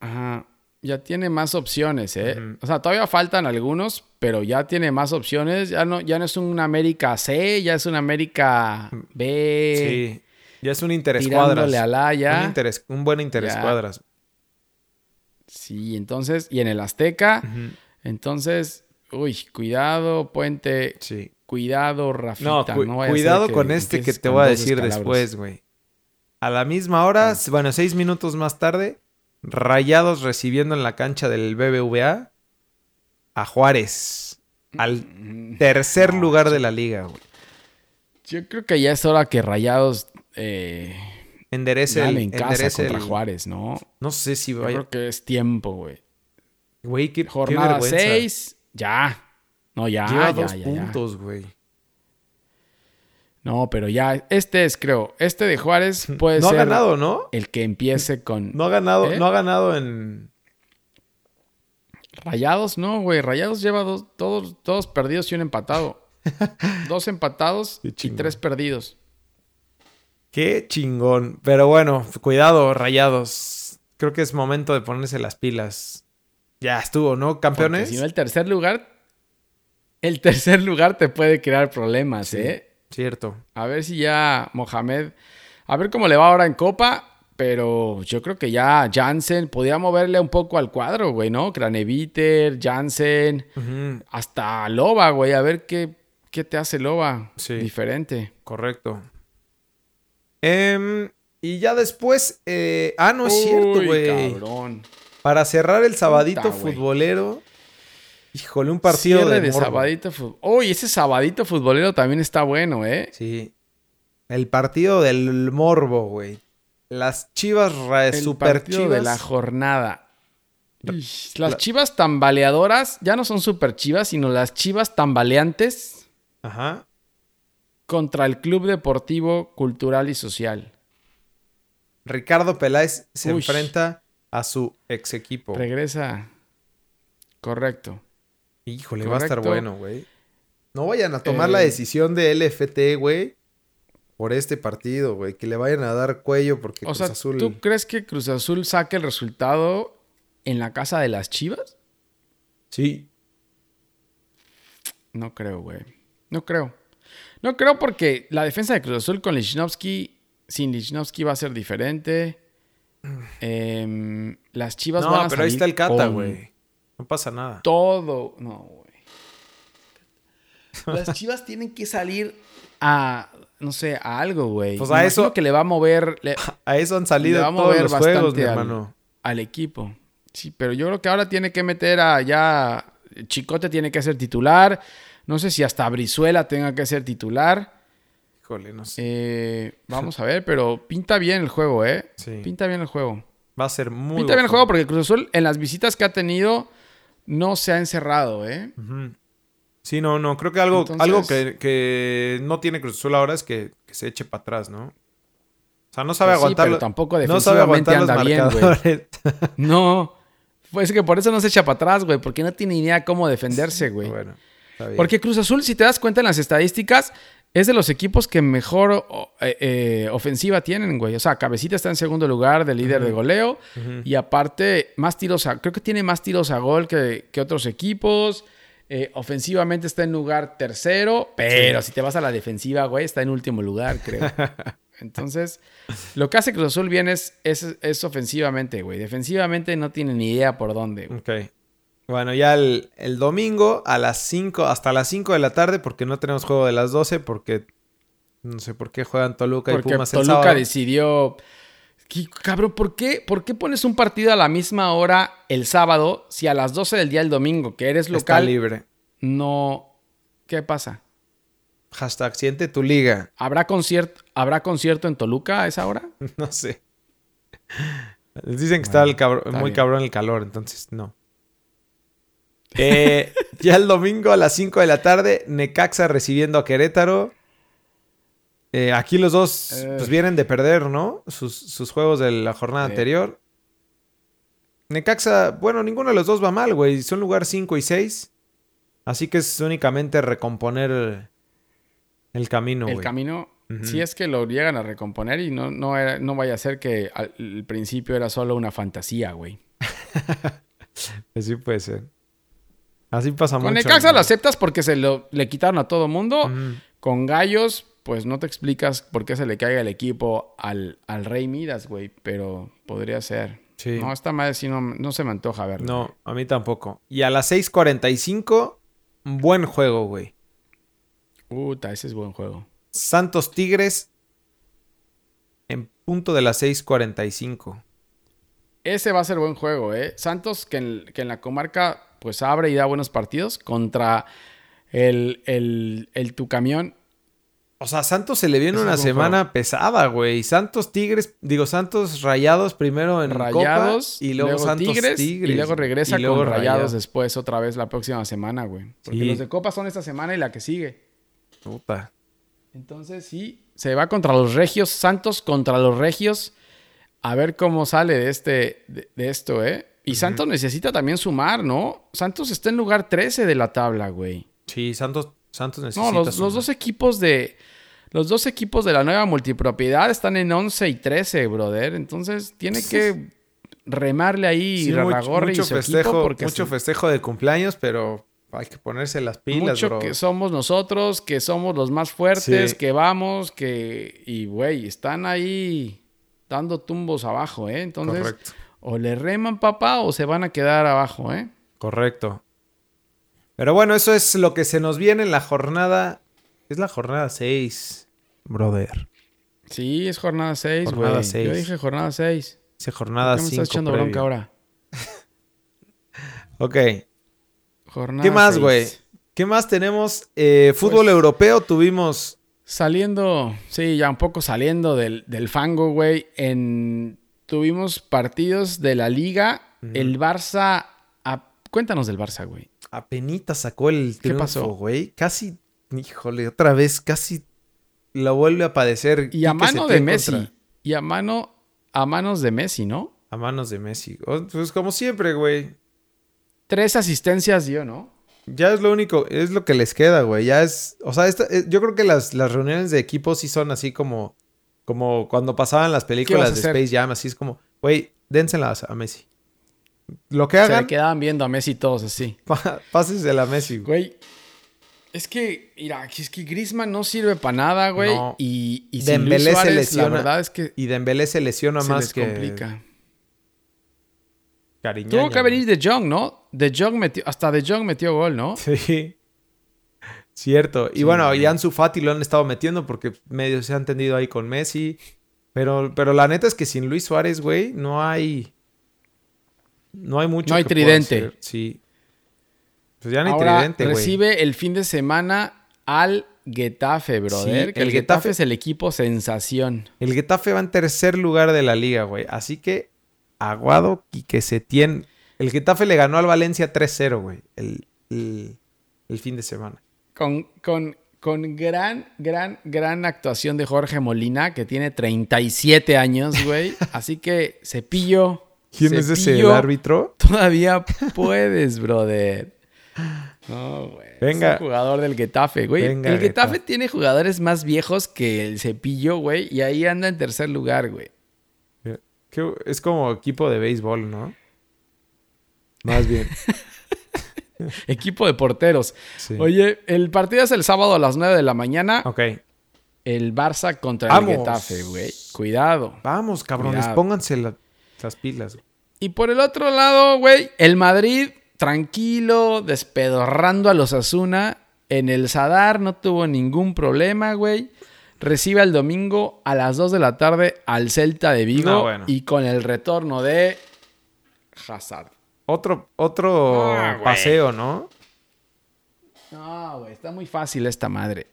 Ajá. Ya tiene más opciones, ¿eh? O sea, todavía faltan algunos, pero ya tiene más opciones. Ya no, ya no es un América C, ya es un América B. sí. Ya es un A ya. Un, interés- un buen interescuadras. Sí, entonces, y en el Azteca, entonces, uy, cuidado, Puente, Sí. cuidado, Rafita. No, cu- cuidado que con este que te voy a decir después, güey. A la misma hora, bueno, seis minutos más tarde, Rayados recibiendo en la cancha del BBVA a Juárez. Al Mm, tercer no, lugar de la liga, güey. Yo creo que ya es hora que Rayados eh, Enderece el, en casa enderece contra el- Juárez, ¿no? No sé si Yo vaya. creo que es tiempo, güey. Güey, qué, qué Jornada vergüenza. 6, ya. No, ya, Lleva ya, dos ya, puntos, güey. No, pero ya, este es, creo, este de Juárez puede No ha ser ganado, ¿no? el que empiece con No ha ganado, ¿Eh? no ha ganado en. Rayados, no, güey. Rayados lleva dos, todos, todos perdidos y un empatado. dos empatados y tres perdidos. Qué chingón. Pero bueno, cuidado, rayados. Creo que es momento de ponerse las pilas. Ya estuvo, ¿no? Porque Campeones. si no, el tercer lugar, el tercer lugar te puede crear problemas, Sí. ¿eh? Cierto. A ver si ya Mohamed, a ver cómo le va ahora en Copa, pero yo creo que ya Jansen podía moverle un poco al cuadro, güey, ¿no? Craneviter, Jansen, hasta Loba, güey, a ver qué, qué te hace Loba Sí. diferente. correcto. Em, y ya después. eh, Ah, no es cierto, güey. Para cerrar el sabadito Puta, futbolero. Híjole, un partido Cierre de, de, sabadito fut- ese sabadito futbolero también está bueno, ¿eh? Sí. El partido del morbo, güey. Las chivas El super partido chivas. de la jornada. Las La- chivas tambaleadoras ya no son super chivas, sino las chivas tambaleantes Ajá. Contra el Club Deportivo Cultural y Social. Ricardo Peláez se Uy. enfrenta a su ex equipo. Regresa. Correcto. Híjole, va a estar bueno, güey. No vayan a tomar Eh. la decisión de LFT, güey, por este partido, güey. Que le vayan a dar cuello porque O Cruz sea, Azul. ¿tú crees que Cruz Azul saque el resultado en la casa de las chivas? Sí. No creo, güey. No creo. No creo porque la defensa de Cruz Azul con Lichnowsky, sin Lichnowsky va a ser diferente. Em, las chivas van No, a pero ahí salir está el Cata, güey. No pasa nada. Todo. No, güey. Las chivas tienen que salir a, no sé, a algo, güey. Pues Me a eso- que le va a mover le- A eso han salido va a todos los juegos, mi al- hermano. al equipo. Sí, pero yo creo que ahora tiene que meter a ya. Chicote tiene que ser titular. No sé si hasta Brizuela tenga que ser titular. Híjole, no sé. Eh, vamos a ver, pero pinta bien el juego, ¿eh? Sí. Pinta bien el juego. Va a ser muy pinta bien el juego porque Cruz Azul en las visitas que ha tenido no se ha encerrado, ¿eh? Sí, no, no. Creo que algo, Entonces- algo que, que no tiene Cruz Azul ahora es que, que se eche para atrás, ¿no? O sea, no sabe Pues sí, aguantarlo. pero tampoco no sabe defensivamente aguantar los anda bien, güey. No. Pues que por eso no se echa para atrás, güey. Porque no tiene idea cómo defenderse, güey. bueno. Porque Cruz Azul, si te das cuenta en las estadísticas, es de los equipos que mejor eh, eh, ofensiva tienen, güey. O sea, Cabecita está en segundo lugar de líder de goleo. Y aparte, más tiros a. Creo que tiene más tiros a gol que, que otros equipos. Eh, ofensivamente está en lugar tercero. Pero si te vas a la defensiva, güey, está en último lugar, creo. Entonces, lo que hace Cruz Azul bien es, es, es ofensivamente, güey. Defensivamente no tiene ni idea por dónde. güey. Ok. Bueno, ya el, el domingo a las 5, hasta las 5 de la tarde, porque no tenemos juego de las 12, porque no sé por qué juegan Toluca y Porque Pumas el Toluca sábado. decidió. ¿Qué- Cabrón, ¿por qué, ¿por qué pones un partido a la misma hora el sábado si a las 12 del día el domingo, que eres Está local, libre. no. ¿Qué pasa? Hashtag siente tu liga. ¿Habrá concierto, ¿Habrá concierto en Toluca a esa hora? No sé. Les dicen que está, el cabro- está muy bien. cabrón el calor, entonces no. Eh, ya el domingo a las 5 de la tarde, Necaxa recibiendo a Querétaro. Eh, aquí los dos Eh. pues, vienen de perder, ¿no? Sus, sus juegos de la jornada anterior. Necaxa, bueno, ninguno de los dos va mal, güey. Son lugar 5 y 6. Así que es únicamente recomponer el, camino, el camino, Ujú. si es que lo llegan a recomponer y no, no, era- no vaya a ser que al al principio era solo una fantasía, güey. Pues sí puede ser. Así pasa Con mucho. Necaxa ¿no? lo aceptas porque se lo le quitaron a todo mundo. Con Gallos, pues no te explicas por qué se le caiga el equipo al, al Rey Midas, güey, pero podría ser. Sí. No, esta madre sí no, no se me antoja verlo. No, a mí tampoco. Y a las 6:45, buen juego, güey. Puta, ese es buen juego. Santos Tigres en punto de las 6:45. Ese va a ser buen juego, ¿eh? Santos, que en, que en la comarca, pues abre y da buenos partidos contra el, el, el Tu Camión. O sea, Santos se le viene Ese una semana pesada, güey. Santos Tigres, digo, Santos Rayados primero en Rayados, Copa y luego, Santos Tigres, Tigres. y luego regresa y luego con Rayados después otra vez la próxima semana, güey. Porque Sí. los de Copa son esta semana y la que sigue. Puta. Entonces sí, se va contra los Regios, Santos contra los Regios. A ver cómo sale de, este, de, de esto, ¿eh? Y Santos necesita también sumar, ¿no? Santos está en lugar 13 de la tabla, güey. Sí, Santos, Santos necesita No, los, los sumar. dos equipos de... Los dos equipos de la nueva multipropiedad están en 11 y 13, brother. Entonces tiene que remarle ahí Sí, mucho, mucho y su festejo, equipo porque mucho se- festejo de cumpleaños, pero hay que ponerse las pilas, mucho bro. que somos nosotros, que somos los más fuertes, Sí. que vamos, que... Y, güey, están ahí dando tumbos abajo, ¿eh? Entonces, Correcto. O le reman, papá, o se van a quedar abajo, ¿eh? Correcto. Pero bueno, eso es lo que se nos viene en la jornada. Es la jornada 6, brother. Sí, es jornada 6, Jornada güey. seis. Yo dije jornada 6. Dice jornada ¿Por qué me 5. estás echando bronca ahora? Ok. Jornada ¿Qué más, güey? ¿Qué más tenemos? Eh, fútbol Pues- europeo tuvimos. Saliendo, sí, ya un poco saliendo del, del fango, güey. En, tuvimos partidos de la liga. El Barça. a- cuéntanos del Barça, güey. Apenita sacó el ¿Qué triunfo, pasó? güey. Casi, híjole, otra vez, casi lo vuelve a padecer. Y a mano de Messi. contra- Y a mano. A manos de Messi, ¿no? A manos de Messi. O- Pues como siempre, güey. Tres asistencias dio, ¿no? Ya es lo único, es lo que les queda, güey. Ya es, o sea, esta- eh, yo creo que las, las reuniones de equipos sí son así como, como cuando pasaban las películas de? Space Jam, así es como, güey, dénselas a Messi. Lo que Se hagan, le quedaban viendo a Messi todos así. pásensela a Messi, güey. Güey. Es que, mira, es que Griezmann no sirve para nada, güey. No. Y, y se lesiona. la verdad es que Y Dembélé se lesiona se más les que complica. Cariñaña, Tuvo que venir De Jong, ¿no? De Jong metió, hasta De Jong metió gol, ¿no? Sí. Cierto. Y Sí, bueno, y Ansu Fati lo han estado metiendo porque medio se han tendido ahí con Messi. Pero, pero la neta es que sin Luis Suárez, güey, no hay. No hay mucho. No hay que tridente. Sí. Pues ya no hay Ahora tridente, güey. recibe el fin de semana al Getafe, brother. Sí, que el, el Getafe, Getafe- es el equipo sensación. El Getafe va en tercer lugar de la liga, güey. Así que aguado y que se tiene. El Getafe le ganó al Valencia 3-0, güey. El, el- el fin de semana. Con, con, con gran, gran, gran actuación de Jorge Molina, que tiene 37 años, güey. Así que Cepillo. ¿Quién es ese el árbitro? Todavía puedes, brother. No, güey. Venga. Es un jugador del Getafe, güey. Venga, el Getafe Getafe. tiene jugadores más viejos que el Cepillo, güey. Y ahí anda en tercer lugar, güey. Es como equipo de béisbol, ¿no? Más bien. Equipo de porteros. Sí. Oye, el partido es el sábado a las 9 de la mañana. Ok. El Barça contra Vamos. el Getafe, güey. Cuidado. Vamos, cabrones, Cuidado. pónganse la- las pilas. güey. Y por el otro lado, güey, el Madrid tranquilo, despedorrando a los Asuna. En el Sadar no tuvo ningún problema, güey. Recibe el domingo a las 2 de la tarde al Celta de Vigo. No, bueno. Y con el retorno de Hazard. Otro, otro Ah, paseo, ¿no? No, güey, está muy fácil esta madre.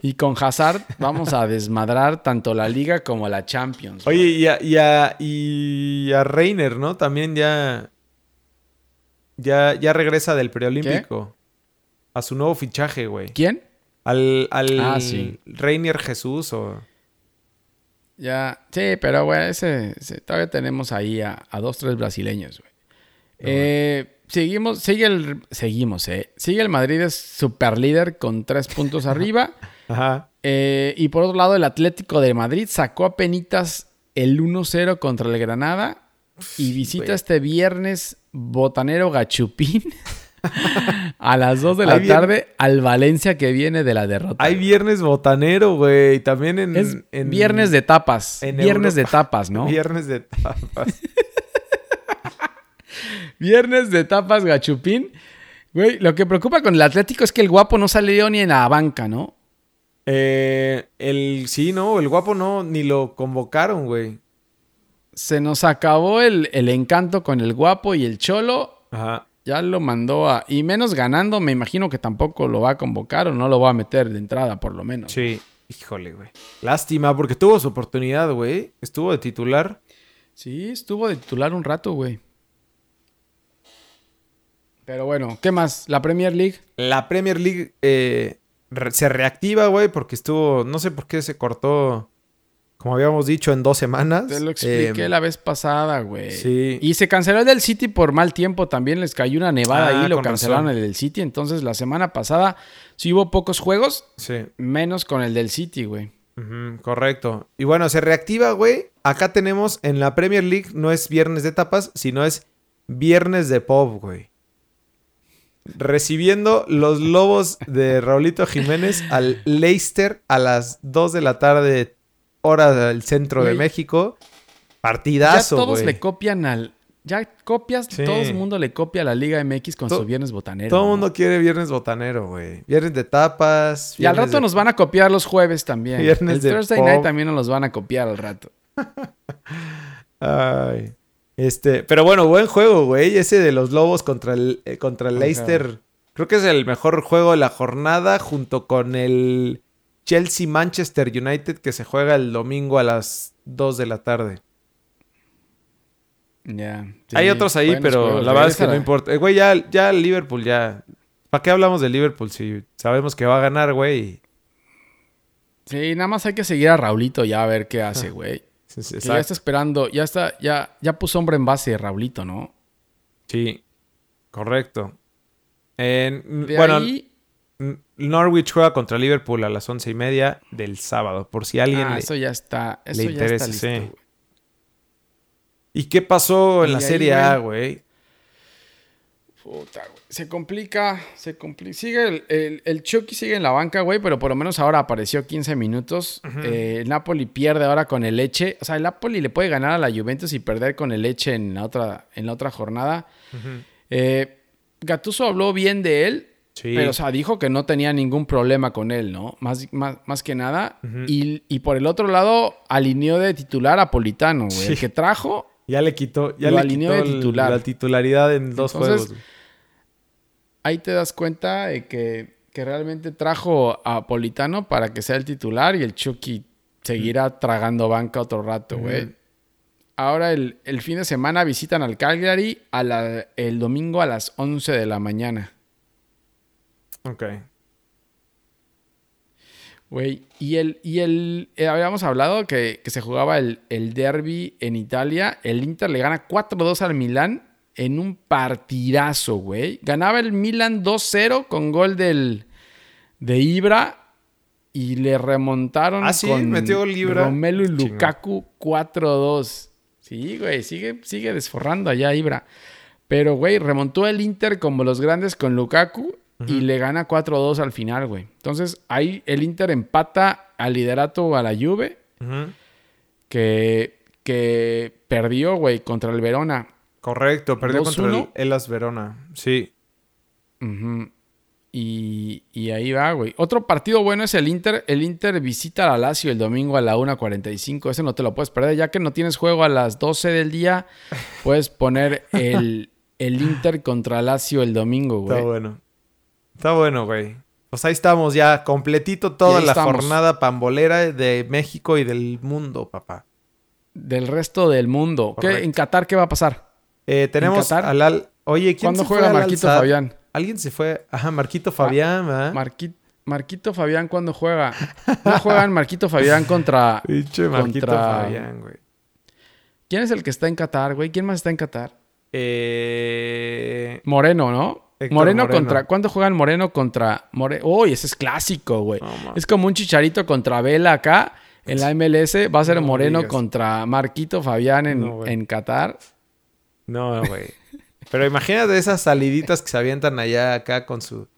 Y con Hazard vamos a desmadrar tanto la Liga como la Champions. Oye, y a, y a, y a Reiner, ¿no? También ya, ya, ya regresa del preolímpico. A su nuevo fichaje, güey. ¿Quién? Al, al Ah, sí. Reiner Jesús o... Ya, sí, pero güey, ese, ese- todavía tenemos ahí a, a dos, tres brasileños, güey. Eh, seguimos, sigue el, seguimos, eh. Sigue el Madrid es super líder con tres puntos arriba. Ajá. Eh, y por otro lado, el Atlético de Madrid sacó a penitas el 1-0 contra el Granada y visita este viernes Botanero Gachupín a las 2 de la tarde al Valencia que viene de la derrota. Hay viernes botanero, güey. También en... es en- viernes de tapas. en viernes de tapas, ¿no? Viernes de tapas. Viernes de tapas Gachupín. Güey, lo que preocupa con el Atlético es que el guapo no salió ni en la banca, ¿no? Eh, el... Sí, no. El guapo no. Ni lo convocaron, güey. Se nos acabó el, el encanto con el guapo y el cholo. Ajá. Ya lo mandó a... Y menos ganando, me imagino que tampoco lo va a convocar o no lo va a meter de entrada, por lo menos. Sí. Híjole, güey. Lástima, porque tuvo su oportunidad, güey. Estuvo de titular. Sí, estuvo de titular un rato, güey. Pero bueno, ¿qué más? La Premier League. La Premier League eh, se reactiva, güey, porque estuvo... No sé por qué se cortó, como habíamos dicho, en dos semanas. Te lo expliqué Eh, la vez pasada, güey. sí. Y se canceló el del City por mal tiempo. También les cayó una nevada Ah, ahí y lo cancelaron razón. el del City. Entonces, la semana pasada sí hubo pocos juegos, Sí. menos con el del City, güey. Correcto. Y bueno, se reactiva, güey. Acá tenemos en la Premier League no es viernes de tapas, sino es viernes de pop, güey. Recibiendo los lobos de Raulito Jiménez al Leicester a las 2 de la tarde, hora del centro de. México. Ya Partidazo, todos güey. le copian al. Ya copias, Sí. todo el mundo le copia a la Liga MX con To- su viernes botanero. Todo el ¿no? mundo quiere viernes botanero, güey. Viernes de tapas. Y al rato de- nos van a copiar los jueves también. Viernes el de Thursday pop. night también nos los van a copiar al rato. Ay. Este, pero bueno, buen juego, güey. Ese de los Lobos contra el, eh, contra el. Leicester. Creo que es el mejor juego de la jornada junto con el Chelsea Manchester United que se juega el domingo a las 2 de la tarde. Ya. Hay sí, otros ahí, pero juegos. la verdad es que no importa. Eh, Güey, ya, ya el Liverpool ya... ¿Para qué hablamos de Liverpool si sabemos que va a ganar, güey? Sí, nada más hay que seguir a Raulito ya a ver qué hace, güey. Que ya está esperando, ya está, ya, ya puso hombre en base Raulito, ¿no? Sí, correcto. En- De bueno, ahí, Norwich juega contra Liverpool a las once y media del sábado, por si alguien ah, le- eso ya está, eso le ya interesa, está listo, sí. ¿Y qué pasó en Y la ahí, Serie A, güey? Puta, güey. Se complica, se complica. Sigue el, el, el Chucky sigue en la banca, güey, pero por lo menos ahora apareció 15 minutos. Eh, el Napoli pierde ahora con el Leche. O sea, el Napoli le puede ganar a la Juventus y perder con el Leche en la otra, en la otra jornada. Eh, Gattuso habló bien de él, Sí. pero o sea, dijo que no tenía ningún problema con él, ¿no? Más, más, más que nada. Y, y por el otro lado, alineó de titular a Politano, güey. El que trajo ya le quitó, ya lo le alineó quitó de titular. la titularidad en dos Entonces, juegos. ahí te das cuenta de que, que realmente trajo a Politano para que sea el titular y el Chucky seguirá tragando banca otro rato, güey. Ahora el, el fin de semana visitan al Cagliari a la- el domingo a las 11 de la mañana. Ok. Güey, y el, y el eh, habíamos hablado que, que se jugaba el, el derby en Italia. El Inter le gana 4-2 al Milán en un partidazo, güey. Ganaba el Milan 2-0 con gol del, de Ibra y le remontaron Ah, sí, con metió gol Ibra. Romelu. Lukaku 4-2. Sí, güey, sigue, sigue desforrando allá Ibra. Pero, güey, remontó el Inter como los grandes con Lukaku y le gana 4-2 al final, güey. Entonces, ahí el Inter empata al liderato a la Juve, que, que perdió, güey, contra el Verona. Correcto, perdió contra el 2-1. Elas Verona. Sí. Y, y ahí va, güey. Otro partido bueno es el Inter. El Inter visita a la Lazio el domingo a la 1.45. Ese no te lo puedes perder. Ya que no tienes juego a las 12 del día, puedes poner el, el Inter contra Lazio el domingo, Está güey. bueno. Está bueno, güey. Pues ahí estamos ya, completito toda la estamos. jornada pambolera de México y del mundo, papá. Del resto del mundo. ¿Qué-. ¿En Qatar qué va a pasar? Eh, tenemos al Al... Oye, ¿quién ¿Cuándo se fue juega al Marquito? Fabián? Alguien se fue. Ajá, Marquito Fabián, ¿verdad? Marqui- Marquito Fabián, ¿cuándo juega? No juegan Marquito Fabián contra... Pinche Marquito contra- Fabián, güey. ¿Quién es el que está en Qatar, güey? ¿Quién más está en Qatar? Eh... Moreno, ¿no? Moreno, Moreno. contra. ¿Cuándo juegan Moreno contra Moreno? Uy, ese es clásico, güey. Es como un chicharito contra Vela acá. En la MLS va a ser No Moreno digas. contra Marquito Fabián en, No, en Qatar. No, güey. Pero imagínate esas saliditas que se avientan allá acá con su...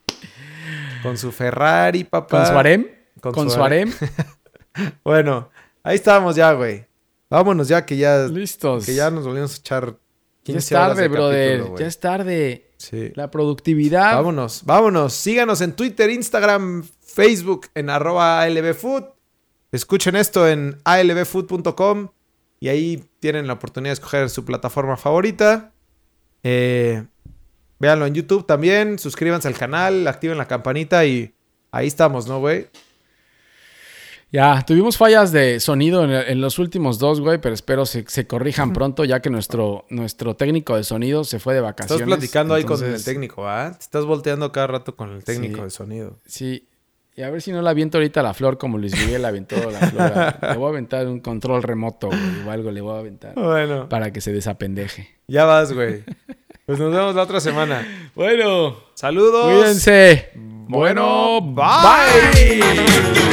Con su Ferrari, papá. Con Suarem. Con Con, Suarem. Suarem. Bueno, ahí estamos ya, güey. Vámonos ya que ya... Listos. Que ya nos volvimos a echar 15 Ya es tarde, de brother. capítulo, ya es tarde. Sí. La productividad. Vámonos, vámonos. Síganos en Twitter, Instagram, Facebook, en arroba ALBFood. Escuchen esto en albfood.com y ahí tienen la oportunidad de escoger su plataforma favorita. Eh, véanlo en YouTube también. Suscríbanse al canal, activen la campanita y ahí estamos, ¿no, güey? Ya, tuvimos fallas de sonido en, en los últimos dos, güey, pero espero se, se corrijan pronto ya que nuestro, nuestro técnico de sonido se fue de vacaciones. Estás platicando ahí con el técnico, ¿ah? Te estás volteando cada rato con el técnico Sí. de sonido. Sí. Y a ver si no la aviento ahorita la flor como Luis Miguel aventó la flor. le voy a aventar un control remoto, güey, o algo le voy a aventar. Bueno, Para que se desapendeje. ya vas, güey. Pues nos vemos la otra semana. Bueno, Saludos. cuídense. Bueno, Bueno, bye. bye.